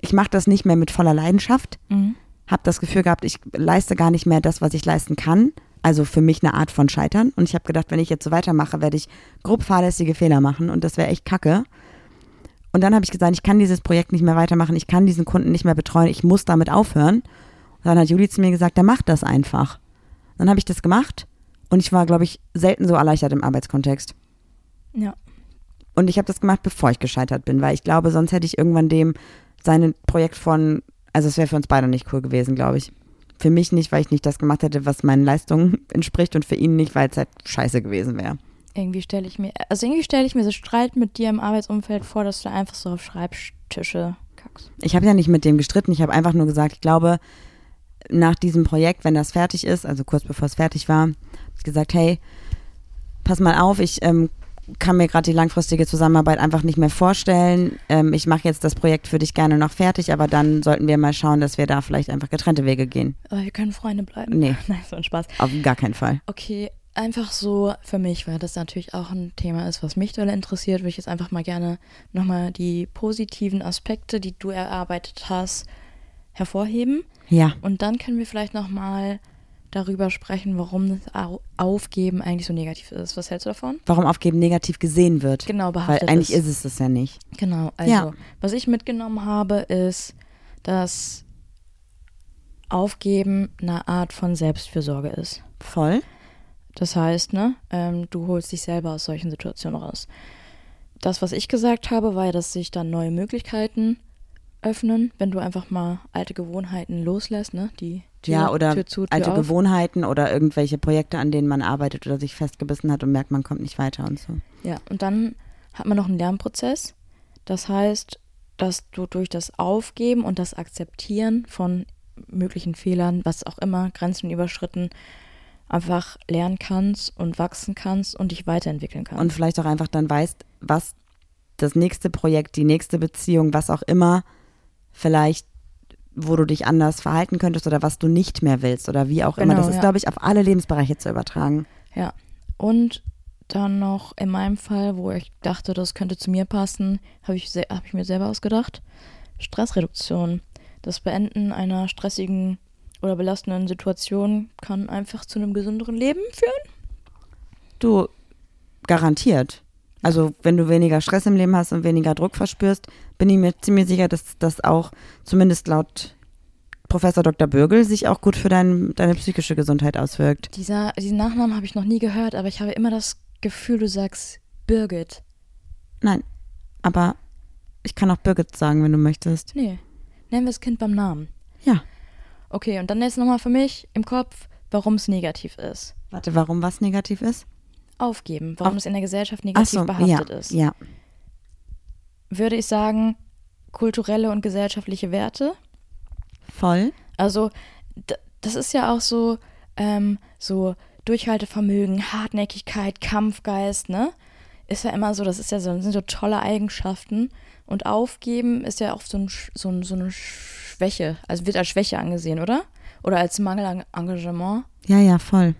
ich mache das nicht mehr mit voller Leidenschaft, Mhm. habe das Gefühl gehabt, ich leiste gar nicht mehr das, was ich leisten kann. Also für mich eine Art von Scheitern. Und ich habe gedacht, wenn ich jetzt so weitermache, werde ich grob fahrlässige Fehler machen und das wäre echt kacke. Und dann habe ich gesagt, ich kann dieses Projekt nicht mehr weitermachen, ich kann diesen Kunden nicht mehr betreuen, ich muss damit aufhören. Und dann hat Juli zu mir gesagt, der macht das einfach. Dann habe ich das gemacht und ich war, glaube ich, selten so erleichtert im Arbeitskontext. Ja. Und ich habe das gemacht, bevor ich gescheitert bin, weil ich glaube, sonst hätte ich irgendwann dem sein Projekt von, also es wäre für uns beide nicht cool gewesen, glaube ich. Für mich nicht, weil ich nicht das gemacht hätte, was meinen Leistungen (laughs) entspricht und für ihn nicht, weil es halt scheiße gewesen wäre. Irgendwie stelle ich mir, also irgendwie stelle ich mir so Streit mit dir im Arbeitsumfeld vor, dass du einfach so auf Schreibtische kackst. Ich habe ja nicht mit dem gestritten, ich habe einfach nur gesagt, ich glaube, nach diesem Projekt, wenn das fertig ist, also kurz bevor es fertig war, habe ich gesagt, hey, pass mal auf, ich ähm, kann mir gerade die langfristige Zusammenarbeit einfach nicht mehr vorstellen. Ähm, ich mache jetzt das Projekt für dich gerne noch fertig, aber dann sollten wir mal schauen, dass wir da vielleicht einfach getrennte Wege gehen. Aber wir können Freunde bleiben. Nee. (laughs) Nein, so ein Spaß. Auf gar keinen Fall. Okay, einfach so für mich, weil das natürlich auch ein Thema ist, was mich doll interessiert, würde ich jetzt einfach mal gerne nochmal die positiven Aspekte, die du erarbeitet hast, hervorheben. Ja. Und dann können wir vielleicht nochmal darüber sprechen, warum das Au- Aufgeben eigentlich so negativ ist. Was hältst du davon? Warum Aufgeben negativ gesehen wird. Genau, Weil behaftet eigentlich ist. ist es das ja nicht. Genau, also Ja. was ich mitgenommen habe, ist, dass Aufgeben eine Art von Selbstfürsorge ist. Voll. Das heißt, ne, ähm, du holst dich selber aus solchen Situationen raus. Das, was ich gesagt habe, war ja, dass sich dann neue Möglichkeiten öffnen, wenn du einfach mal alte Gewohnheiten loslässt, ne? Die Tür, ja, oder Tür zu, Tür alte auf. Gewohnheiten oder irgendwelche Projekte, an denen man arbeitet oder sich festgebissen hat und merkt, man kommt nicht weiter und so. Ja, und dann hat man noch einen Lernprozess. Das heißt, dass du durch das Aufgeben und das Akzeptieren von möglichen Fehlern, was auch immer, Grenzen überschritten, einfach lernen kannst und wachsen kannst und dich weiterentwickeln kannst. Und vielleicht auch einfach dann weißt, was das nächste Projekt, die nächste Beziehung, was auch immer, vielleicht, wo du dich anders verhalten könntest oder was du nicht mehr willst oder wie auch immer. Genau, Das ist, ja. glaube ich, auf alle Lebensbereiche zu übertragen. Ja. Und dann noch in meinem Fall, wo ich dachte, das könnte zu mir passen, habe ich, hab ich mir selber ausgedacht. Stressreduktion. das Beenden einer stressigen oder belastenden Situation kann einfach zu einem gesünderen Leben führen. Du, garantiert. Also wenn du weniger Stress im Leben hast und weniger Druck verspürst, bin ich mir ziemlich sicher, dass das auch zumindest laut Professor Dr. Bürgel sich auch gut für dein, deine psychische Gesundheit auswirkt. Dieser, diesen Nachnamen habe ich noch nie gehört, aber ich habe immer das Gefühl, du sagst Birgit. Nein, aber ich kann auch Birgit sagen, wenn du möchtest. Nee, nennen wir das Kind beim Namen. Ja. Okay, und dann jetzt nochmal für mich im Kopf, warum es negativ ist. Warte, warum was negativ ist? Aufgeben, warum Auf- es in der Gesellschaft negativ so, behaftet ja, ist. ja, Würde ich sagen, kulturelle und gesellschaftliche Werte. voll. Also, das ist ja auch so, ähm, so Durchhaltevermögen, Hartnäckigkeit, Kampfgeist, ne? Ist ja immer so, das ist ja so, sind so tolle Eigenschaften. Und aufgeben ist ja auch so, ein, so, ein, so eine Schwäche. Also wird als Schwäche angesehen, oder? Oder als Mangel an Engagement. Ja, ja, voll.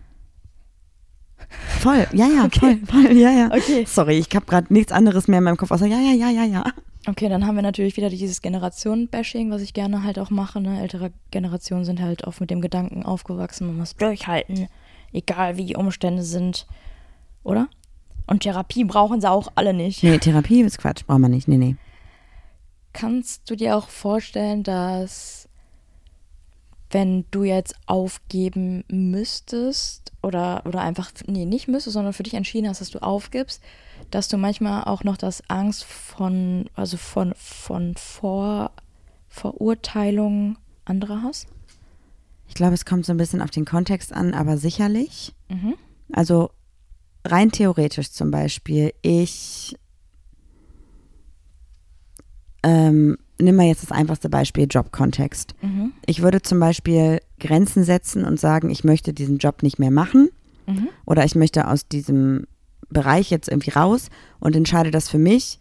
Voll, ja, ja, Okay. voll, voll, ja, ja. Okay. Sorry, ich habe gerade nichts anderes mehr in meinem Kopf außer ja, ja, ja, ja, ja. Okay, dann haben wir natürlich wieder dieses Generationen-Bashing, was ich gerne halt auch mache. Ne? Ältere Generationen sind halt oft mit dem Gedanken aufgewachsen, man muss durchhalten, egal wie die Umstände sind. Oder? Und Therapie brauchen sie auch alle nicht. Nee, Therapie ist Quatsch, braucht man nicht. Nee, nee. Kannst du dir auch vorstellen, dass wenn du jetzt aufgeben müsstest oder, oder einfach, nee, nicht müsstest, sondern für dich entschieden hast, dass du aufgibst, dass du manchmal auch noch das Angst von, also von, von Vor, Verurteilung anderer hast? Ich glaube, es kommt so ein bisschen auf den Kontext an, aber sicherlich. Mhm. Also rein theoretisch zum Beispiel, ich ähm, nimm mal jetzt das einfachste Beispiel, Jobkontext. Mhm. Ich würde zum Beispiel Grenzen setzen und sagen, ich möchte diesen Job nicht mehr machen Mhm. oder ich möchte aus diesem Bereich jetzt irgendwie raus und entscheide das für mich,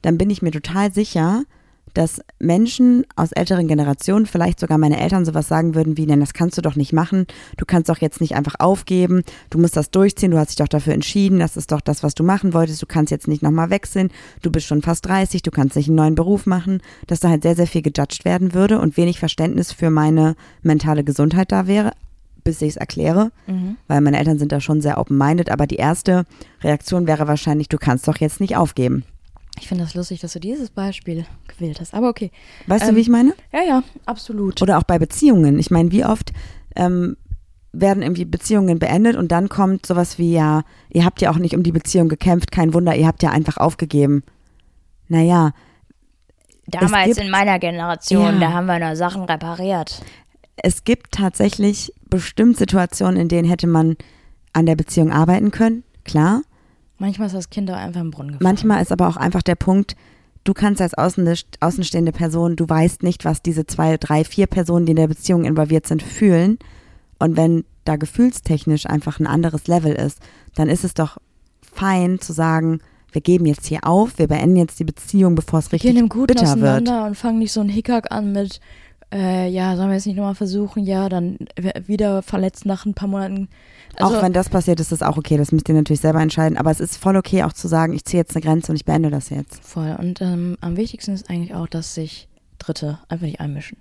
dann bin ich mir total sicher, dass Menschen aus älteren Generationen, vielleicht sogar meine Eltern sowas sagen würden wie, nein, das kannst du doch nicht machen, du kannst doch jetzt nicht einfach aufgeben, du musst das durchziehen, du hast dich doch dafür entschieden, das ist doch das, was du machen wolltest, du kannst jetzt nicht nochmal wechseln, du bist schon fast 30, du kannst nicht einen neuen Beruf machen, dass da halt sehr, sehr viel gejudged werden würde und wenig Verständnis für meine mentale Gesundheit da wäre, bis ich es erkläre. Mhm. weil meine Eltern sind da schon sehr open-minded, aber die erste Reaktion wäre wahrscheinlich, du kannst doch jetzt nicht aufgeben. Ich finde das lustig, dass du dieses Beispiel gewählt hast. Aber okay. Weißt du, Ähm, wie ich meine? Ja, ja, absolut. Oder auch bei Beziehungen. Ich meine, wie oft ähm, werden irgendwie Beziehungen beendet und dann kommt sowas wie, ja, ihr habt ja auch nicht um die Beziehung gekämpft, kein Wunder, ihr habt ja einfach aufgegeben. Naja, Damals gibt- in meiner Generation, Ja. da haben wir da Sachen repariert. es gibt tatsächlich bestimmt Situationen, in denen hätte man an der Beziehung arbeiten können, klar. Manchmal ist das Kind auch einfach im Brunnen gefallen. Manchmal ist aber auch einfach der Punkt, du kannst als außen, außenstehende Person, du weißt nicht, was diese zwei, drei, vier Personen, die in der Beziehung involviert sind, fühlen. Und wenn da gefühlstechnisch einfach ein anderes Level ist, dann ist es doch fein zu sagen, wir geben jetzt hier auf, wir beenden jetzt die Beziehung, bevor es Wir richtig gehen im Guten bitter wird. auseinander und fangen nicht so einen Hickhack an mit, äh, ja, sollen wir jetzt nicht nochmal versuchen, ja, dann wieder verletzt nach ein paar Monaten. Also, auch wenn das passiert, ist das auch okay, das müsst ihr natürlich selber entscheiden. Aber es ist voll okay, auch zu sagen, ich ziehe jetzt eine Grenze und ich beende das jetzt. voll. Und ähm, am wichtigsten ist eigentlich auch, dass sich Dritte einfach nicht einmischen.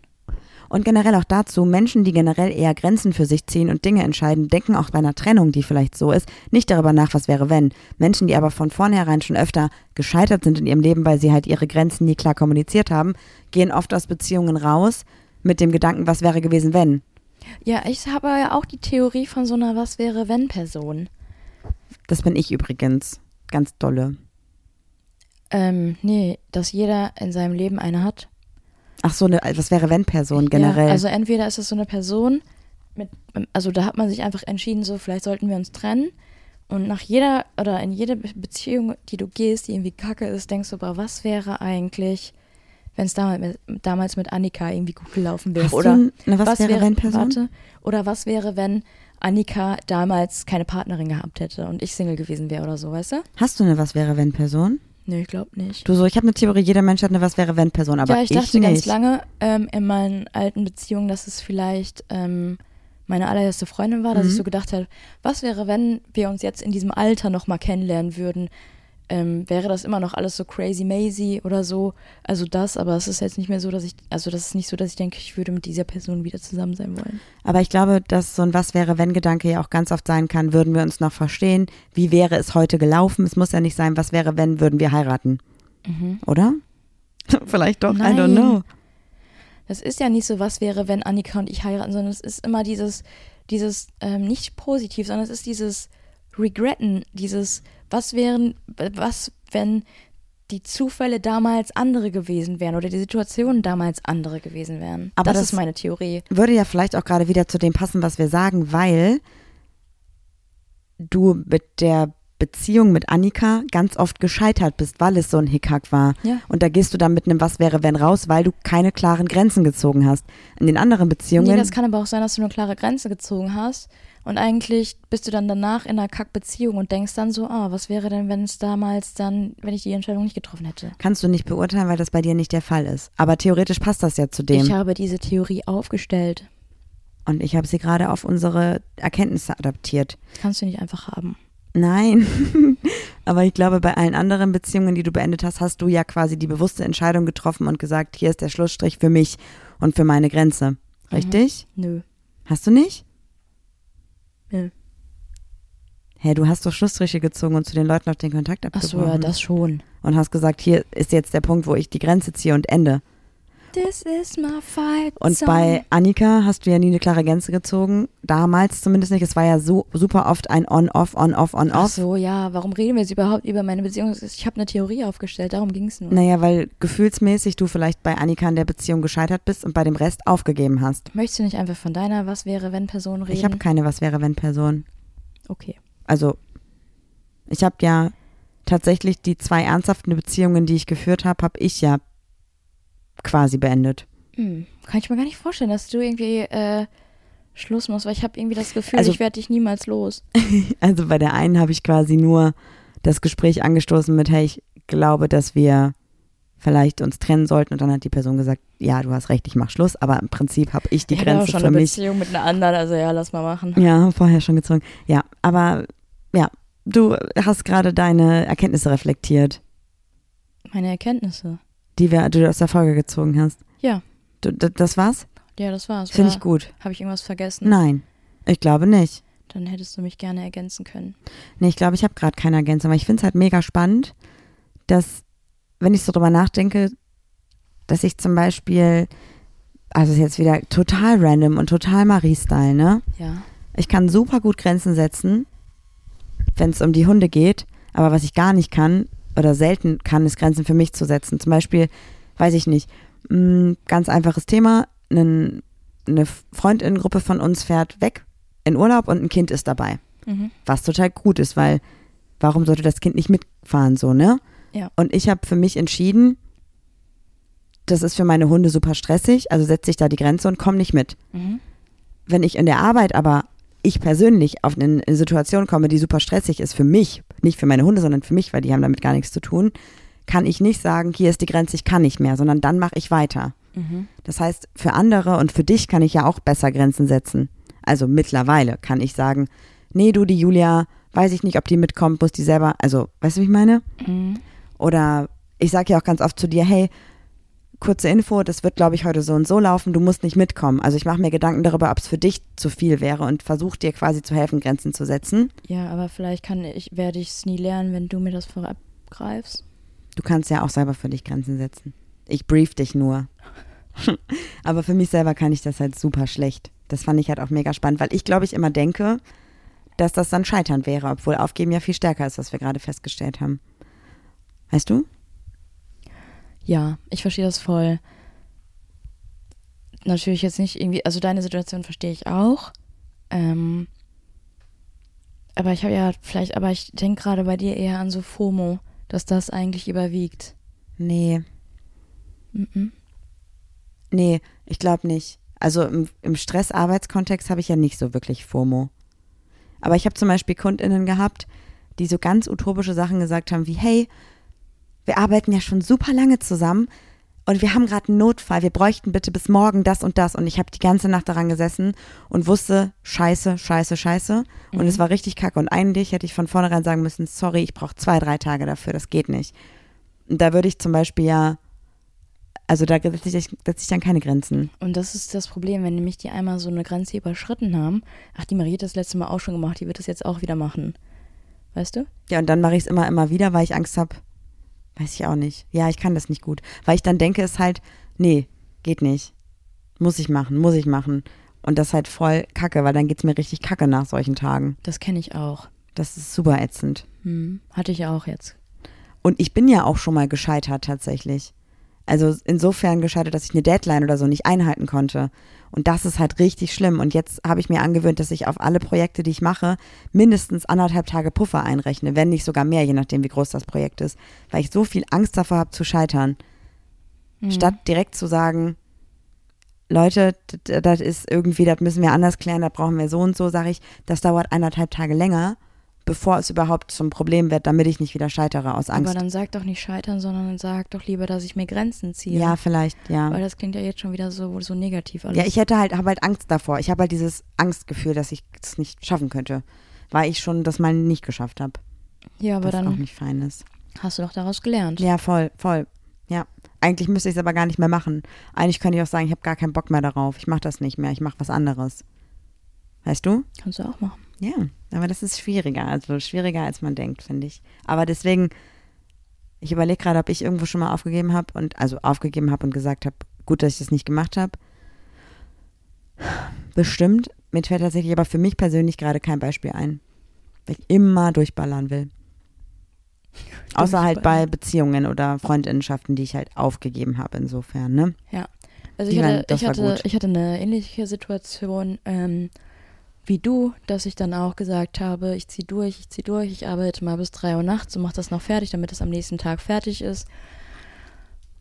Und generell auch dazu, Menschen, die generell eher Grenzen für sich ziehen und Dinge entscheiden, denken auch bei einer Trennung, die vielleicht so ist, nicht darüber nach, was wäre wenn. Menschen, die aber von vornherein schon öfter gescheitert sind in ihrem Leben, weil sie halt ihre Grenzen nie klar kommuniziert haben, gehen oft aus Beziehungen raus mit dem Gedanken, was wäre gewesen, wenn. Ja, ich habe ja auch die Theorie von so einer Was wäre wenn Person. Das bin ich übrigens. Ganz dolle. Ähm, nee, dass jeder in seinem Leben eine hat. Ach so, eine was wäre wenn Person generell. Ja, also entweder ist es so eine Person, mit, also da hat man sich einfach entschieden, so vielleicht sollten wir uns trennen. Und nach jeder oder in jede Be- Beziehung, die du gehst, die irgendwie kacke ist, denkst du, aber was wäre eigentlich, wenn es damals, mit- damals mit Annika irgendwie gut gelaufen wäre? Oder du eine was, wäre wenn Person? Warte, oder was wäre, wenn Annika damals keine Partnerin gehabt hätte und ich Single gewesen wäre oder so, weißt du? Hast du eine was wäre wenn Person? Nee, ich glaube nicht. Du so, ich habe eine Theorie, jeder Mensch hat eine was wäre wenn Person, aber ja, ich dachte nicht. ganz lange ähm, in meinen alten Beziehungen, dass es vielleicht ähm, meine allererste Freundin war, dass Mhm. ich so gedacht habe, was wäre, wenn wir uns jetzt in diesem Alter nochmal kennenlernen würden? Ähm, wäre das immer noch alles so crazy mazy oder so. Also das, aber es ist jetzt nicht mehr so, dass ich, also das ist nicht so, dass ich denke, ich würde mit dieser Person wieder zusammen sein wollen. Aber ich glaube, dass so ein Was wäre, wenn Gedanke ja auch ganz oft sein kann, würden wir uns noch verstehen? Wie wäre es heute gelaufen? Es muss ja nicht sein, was wäre, wenn, würden wir heiraten. Oder? (laughs) Vielleicht doch, I don't Nein. know. Das ist ja nicht so, was wäre, wenn Annika und ich heiraten, sondern es ist immer dieses, dieses, ähm, nicht positiv, sondern es ist dieses Regretten, dieses, was wären, was, wenn die Zufälle damals andere gewesen wären oder die Situationen damals andere gewesen wären. Aber das, das- ist meine Theorie. Würde ja vielleicht auch gerade wieder zu dem passen, was wir sagen, weil du mit der Beziehung mit Annika ganz oft gescheitert bist, weil es so ein Hickhack war. Ja. Und da gehst du dann mit einem Was wäre, wenn raus, weil du keine klaren Grenzen gezogen hast. In den anderen Beziehungen. Nee, das kann aber auch sein, dass du eine klare Grenze gezogen hast und eigentlich bist du dann danach in einer Kackbeziehung und denkst dann so, ah, was wäre denn, wenn es damals dann, wenn ich die Entscheidung nicht getroffen hätte? kannst du nicht beurteilen, weil das bei dir nicht der Fall ist. Aber theoretisch passt das ja zu dem. Ich habe diese Theorie aufgestellt. Und ich habe sie gerade auf unsere Erkenntnisse adaptiert. Kannst du nicht einfach haben. Nein, (laughs) aber ich glaube, bei allen anderen Beziehungen, die du beendet hast, hast du ja quasi die bewusste Entscheidung getroffen und gesagt, hier ist der Schlussstrich für mich und für meine Grenze. Richtig? Nö. Hast du nicht? Nö. Hä, du hast doch Schlussstriche gezogen und zu den Leuten auf den Kontakt Ach abgebrochen. so, ja, das schon. Und hast gesagt, hier ist jetzt der Punkt, wo ich die Grenze ziehe und ende. This is my fight Und bei Annika hast du ja nie eine klare Grenze gezogen. Damals zumindest nicht. Es war ja so super oft ein On-Off, On-Off, Ach On-Off. so, ja, warum reden wir jetzt überhaupt über meine Beziehung? Ich habe eine Theorie aufgestellt, darum ging es nur. Naja, weil gefühlsmäßig du vielleicht bei Annika in der Beziehung gescheitert bist und bei dem Rest aufgegeben hast. Möchtest du nicht einfach von deiner Was wäre, wenn Person reden? Ich habe keine Was wäre, wenn Person. Okay. Also, ich habe ja tatsächlich die zwei ernsthaften Beziehungen, die ich geführt habe, habe ich ja quasi beendet. Hm. Kann ich mir gar nicht vorstellen, dass du irgendwie äh, Schluss musst, weil ich habe irgendwie das Gefühl, Also- ich werde dich niemals los. (laughs) Also bei der einen habe ich quasi nur das Gespräch angestoßen mit, hey, ich glaube, dass wir vielleicht uns trennen sollten. Und dann hat die Person gesagt, ja, du hast recht, ich mach Schluss. Aber im Prinzip habe ich die ich auch Grenze schon für eine mich Beziehung mit einer anderen, also ja, lass mal machen. Ja, vorher schon gezogen. Ja, aber ja, du hast gerade deine Erkenntnisse reflektiert, Meine Erkenntnisse. Die, wir, die du aus der Folge gezogen hast. Ja. Du, das war's? Ja, das war's. Finde ich gut. Habe ich irgendwas vergessen? Nein, ich glaube nicht. Dann hättest du mich gerne ergänzen können. Nee, ich glaube, ich habe gerade keine Ergänzung, aber ich finde es halt mega spannend, dass, wenn ich so drüber nachdenke, dass ich zum Beispiel, also ist jetzt wieder total random und total Marie-Style, ne? Ja. Ich kann super gut Grenzen setzen, wenn es um die Hunde geht. Aber was ich gar nicht kann oder selten kann, ist Grenzen für mich zu setzen. Zum Beispiel, weiß ich nicht, mh, ganz einfaches Thema, eine Freundinnengruppe von uns fährt weg in Urlaub und ein Kind ist dabei. Mhm. Was total gut ist, weil warum sollte das Kind nicht mitfahren, so, ne? Ja. Und ich habe für mich entschieden, das ist für meine Hunde super stressig, also setze ich da die Grenze und komme nicht mit Mhm. wenn ich in der Arbeit aber ich persönlich auf eine, Situation komme, die super stressig ist für mich, nicht für meine Hunde, sondern für mich, weil die haben damit gar nichts zu tun, kann ich nicht sagen, hier ist die Grenze, ich kann nicht mehr, sondern dann mache ich weiter. Mhm. Das heißt, für andere und für dich kann ich ja auch besser Grenzen setzen. Also mittlerweile kann ich sagen, nee, du, die Julia, weiß ich nicht, ob die mitkommt, muss die selber, also, weißt du, wie ich meine? Mhm. Oder ich sage ja auch ganz oft zu dir, hey, kurze Info, das wird, glaube ich, heute so und so laufen, du musst nicht mitkommen. Also ich mache mir Gedanken darüber, ob es für dich zu viel wäre und versuche dir quasi zu helfen, Grenzen zu setzen. Ja, aber vielleicht kann ich, werde ich es nie lernen, wenn du mir das vorabgreifst. Du kannst ja auch selber für dich Grenzen setzen. Ich brief dich nur. (laughs) Aber für mich selber kann ich das halt super schlecht. Das fand ich halt auch mega spannend, weil ich, glaube ich, immer denke, dass das dann Scheitern wäre, obwohl Aufgeben ja viel stärker ist, was wir gerade festgestellt haben. Weißt du? Ja, ich verstehe das voll. Natürlich jetzt nicht irgendwie, also deine Situation verstehe ich auch. Ähm, aber ich habe ja vielleicht, aber ich denke gerade bei dir eher an so FOMO, dass das eigentlich überwiegt. Nee, Mhm. Nee, ich glaube nicht. Also im, im Stress-Arbeitskontext habe ich ja nicht so wirklich FOMO. Aber ich habe zum Beispiel KundInnen gehabt, die so ganz utopische Sachen gesagt haben wie, hey, wir arbeiten ja schon super lange zusammen, und wir haben gerade einen Notfall, wir bräuchten bitte bis morgen das und das. Und ich habe die ganze Nacht daran gesessen und wusste, scheiße, scheiße, scheiße. Und es war richtig kacke. Und eigentlich hätte ich von vornherein sagen müssen, sorry, ich brauche zwei, drei Tage dafür, das geht nicht. Und da würde ich zum Beispiel ja, also da setze ich, setze ich dann keine Grenzen. Und das ist das Problem, wenn nämlich die einmal so eine Grenze überschritten haben. Ach, die Marie hat das letzte Mal auch schon gemacht, die wird das jetzt auch wieder machen. Weißt du? Ja, und dann mache ich es immer, immer wieder, weil ich Angst habe. Weiß ich auch nicht. Ja, ich kann das nicht gut. Weil ich dann denke, es halt, nee, geht nicht. Muss ich machen, muss ich machen. Und das ist halt voll kacke, weil dann geht's mir richtig kacke nach solchen Tagen. Das kenne ich auch. Das ist super ätzend. Hm. Hatte ich auch jetzt. Und ich bin ja auch schon mal gescheitert tatsächlich. Also insofern gescheitert, dass ich eine Deadline oder so nicht einhalten konnte. Und das ist halt richtig schlimm. Und jetzt habe ich mir angewöhnt, dass ich auf alle Projekte, die ich mache, mindestens anderthalb Tage Puffer einrechne, wenn nicht sogar mehr, je nachdem, wie groß das Projekt ist. Weil ich so viel Angst davor habe zu scheitern. Mhm. Statt direkt zu sagen, Leute, das ist irgendwie, das müssen wir anders klären, das brauchen wir so und so, sage ich, das dauert eineinhalb Tage länger, bevor es überhaupt zum Problem wird, damit ich nicht wieder scheitere aus Angst. Aber dann sag doch nicht scheitern, sondern sag doch lieber, dass ich mir Grenzen ziehe. ja, vielleicht, ja. Weil das klingt ja jetzt schon wieder so, so negativ alles. Ja, ich hätte halt, habe halt Angst davor. Ich habe halt dieses Angstgefühl, dass ich es nicht schaffen könnte, weil ich schon das mal nicht geschafft habe. ja, aber Was auch dann nicht fein ist. hast du doch daraus gelernt. Ja, voll, voll. Ja. Eigentlich müsste ich es aber gar nicht mehr machen. Eigentlich könnte ich auch sagen, ich habe gar keinen Bock mehr darauf. Ich mache das nicht mehr. Ich mache was anderes. Weißt du? Kannst du auch machen. Ja, aber das ist schwieriger, also schwieriger als man denkt, finde ich. Aber deswegen, ich überlege gerade, ob ich irgendwo schon mal aufgegeben habe und also aufgegeben habe und gesagt habe, gut, dass ich das nicht gemacht habe. Bestimmt. Mir fällt tatsächlich aber für mich persönlich gerade kein Beispiel ein. Weil ich immer durchballern will. (laughs) Außer halt bei Beziehungen oder Freundinnenschaften, die ich halt aufgegeben habe, insofern, ne? Also Ich ich, hatte, das ich, hatte, ich hatte eine ähnliche Situation ähm, wie du, dass ich dann auch gesagt habe, ich ziehe durch, ich ziehe durch, ich arbeite mal bis drei Uhr nachts und mache das noch fertig, damit es am nächsten Tag fertig ist.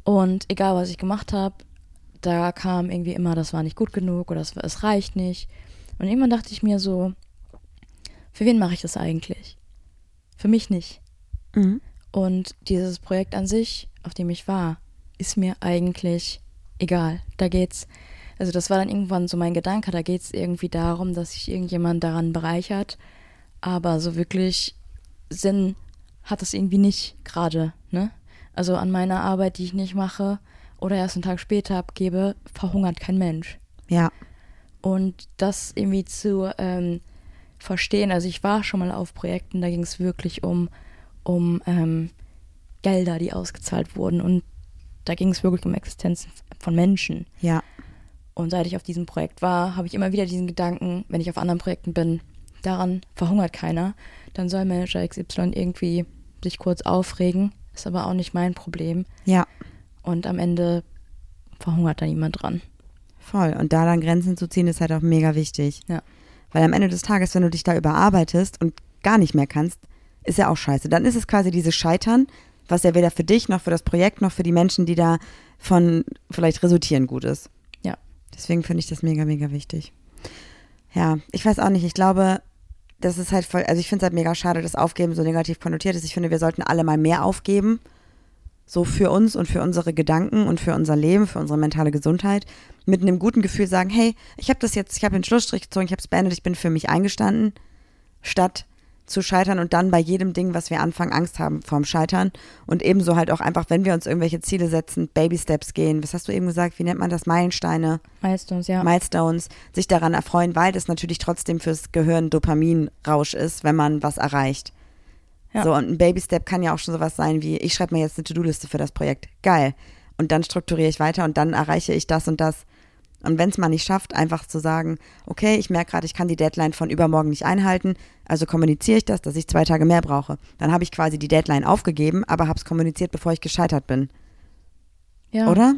Und egal, was ich gemacht habe, da kam irgendwie immer, das war nicht gut genug oder es, es reicht nicht. Und irgendwann dachte ich mir so, für wen mache ich das eigentlich? Für mich nicht. Mhm. Und dieses Projekt an sich, auf dem ich war, ist mir eigentlich egal. Da geht's, also das war dann irgendwann so mein Gedanke, da geht's irgendwie darum, dass sich irgendjemand daran bereichert. Aber so wirklich Sinn hat es irgendwie nicht gerade, ne? Also an meiner Arbeit, die ich nicht mache oder erst einen Tag später abgebe, verhungert kein Mensch. Ja, Und das irgendwie zu ähm, verstehen, also ich war schon mal auf Projekten, da ging es wirklich um, um ähm, Gelder, die ausgezahlt wurden und da ging es wirklich um Existenzen von Menschen. ja, Und seit ich auf diesem Projekt war, habe ich immer wieder diesen Gedanken, wenn ich auf anderen Projekten bin, daran verhungert keiner, dann soll Manager XY irgendwie sich kurz aufregen, ist aber auch nicht mein Problem. ja. Und am Ende verhungert da niemand dran. Voll. Und da dann Grenzen zu ziehen, ist halt auch mega wichtig. Ja. Weil am Ende des Tages, wenn du dich da überarbeitest und gar nicht mehr kannst, ist ja auch scheiße. Dann ist es quasi dieses Scheitern, was ja weder für dich noch für das Projekt noch für die Menschen, die da von vielleicht resultieren, gut ist. Deswegen finde ich das mega, mega wichtig. Ja, ich weiß auch nicht. Ich glaube, das ist halt voll, also ich finde es halt mega schade, dass Aufgeben so negativ konnotiert ist. Ich finde, wir sollten alle mal mehr aufgeben. So für uns und für unsere Gedanken und für unser Leben, für unsere mentale Gesundheit. Mit einem guten Gefühl sagen, hey, ich habe das jetzt, ich habe den Schlussstrich gezogen, ich habe es beendet, ich bin für mich eingestanden. Statt zu scheitern und dann bei jedem Ding, was wir anfangen, Angst haben vorm Scheitern. Und ebenso halt auch einfach, wenn wir uns irgendwelche Ziele setzen, Baby Steps gehen. Was hast du eben gesagt? Wie nennt man das? Meilensteine. Milestones, ja. Milestones, sich daran erfreuen, weil das natürlich trotzdem fürs Gehirn Dopaminrausch ist, wenn man was erreicht. Ja. So, und ein Baby-Step kann ja auch schon sowas sein wie, ich schreibe mir jetzt eine To-Do-Liste für das Projekt. Geil. Und dann strukturiere ich weiter und dann erreiche ich das und das. Und wenn es mal nicht schafft, einfach zu sagen, okay, ich merke gerade, ich kann die Deadline von übermorgen nicht einhalten, also kommuniziere ich das, dass ich zwei Tage mehr brauche. Dann habe ich quasi die Deadline aufgegeben, aber habe es kommuniziert, bevor ich gescheitert bin. ja. Oder?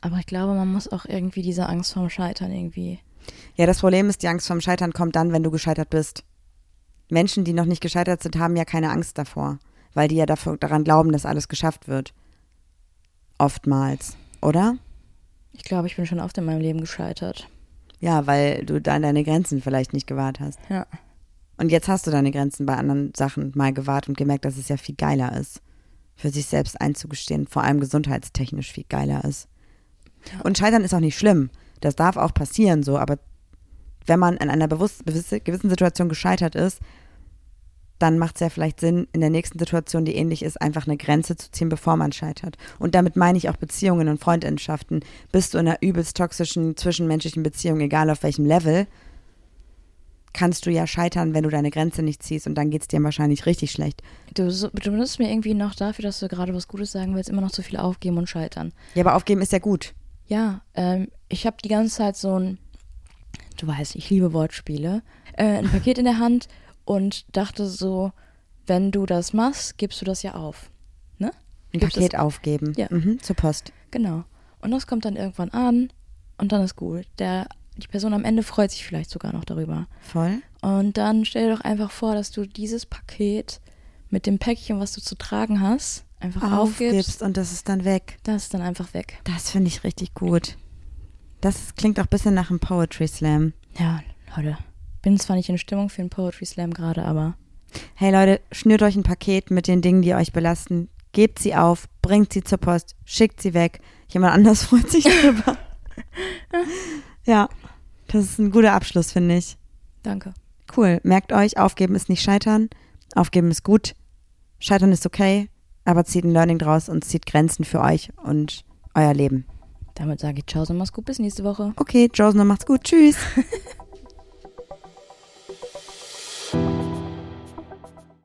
Aber ich glaube, man muss auch irgendwie diese Angst vorm Scheitern irgendwie. Ja, das Problem ist, die Angst vorm Scheitern kommt dann, wenn du gescheitert bist. Menschen, die noch nicht gescheitert sind, haben ja keine Angst davor, weil die ja davor, daran glauben, dass alles geschafft wird. Oftmals, oder? Ich glaube, ich bin schon oft in meinem Leben gescheitert. Ja, weil du dann deine Grenzen vielleicht nicht gewahrt hast. Ja. Und jetzt hast du deine Grenzen bei anderen Sachen mal gewahrt und gemerkt, dass es ja viel geiler ist. für sich selbst einzugestehen, vor allem gesundheitstechnisch viel geiler ist. Und Scheitern ist auch nicht schlimm. Das darf auch passieren, so, aber wenn man in einer bewusst, gewissen Situation gescheitert ist, dann macht es ja vielleicht Sinn, in der nächsten Situation, die ähnlich ist, einfach eine Grenze zu ziehen, bevor man scheitert. Und damit meine ich auch Beziehungen und Freundschaften. Bist du in einer übelst toxischen zwischenmenschlichen Beziehung, egal auf welchem Level, kannst du ja scheitern, wenn du deine Grenze nicht ziehst und dann geht es dir wahrscheinlich richtig schlecht. Du, du benutzt mir irgendwie noch dafür, dass du gerade was Gutes sagen willst, immer noch zu viel aufgeben und scheitern. Ja, aber aufgeben ist ja gut. Ja, ähm, ich habe die ganze Zeit so ein, du weißt, ich liebe Wortspiele, äh, ein Paket in der Hand und dachte so, wenn du das machst, gibst du das ja auf. Ne? Ein Gibst Paket es- aufgeben. Ja. Mhm, zur Post. Genau. Und das kommt dann irgendwann an und dann ist gut. Der, die Person am Ende freut sich vielleicht sogar noch darüber. Voll. Und dann stell dir doch einfach vor, dass du dieses Paket mit dem Päckchen, was du zu tragen hast, einfach aufgibst. Aufgibst und das ist dann weg. Das ist dann einfach weg. Das finde ich richtig gut. Das klingt auch ein bisschen nach einem Poetry Slam. Ja, Leute. Bin zwar nicht in Stimmung für einen Poetry Slam gerade, aber Hey Leute, schnürt euch ein Paket mit den Dingen, die euch belasten. Gebt sie auf, bringt sie zur Post, schickt sie weg. Jemand anders (laughs) freut sich drüber. (laughs) ja, das ist ein guter Abschluss, finde ich. danke. Cool. Merkt euch, aufgeben ist nicht scheitern. Aufgeben ist gut. Scheitern ist okay. Aber zieht ein Learning draus und zieht Grenzen für euch und euer Leben. Damit sage ich Ciao und mach's gut. Bis nächste Woche. Okay, Josen, macht's gut. Tschüss. (laughs)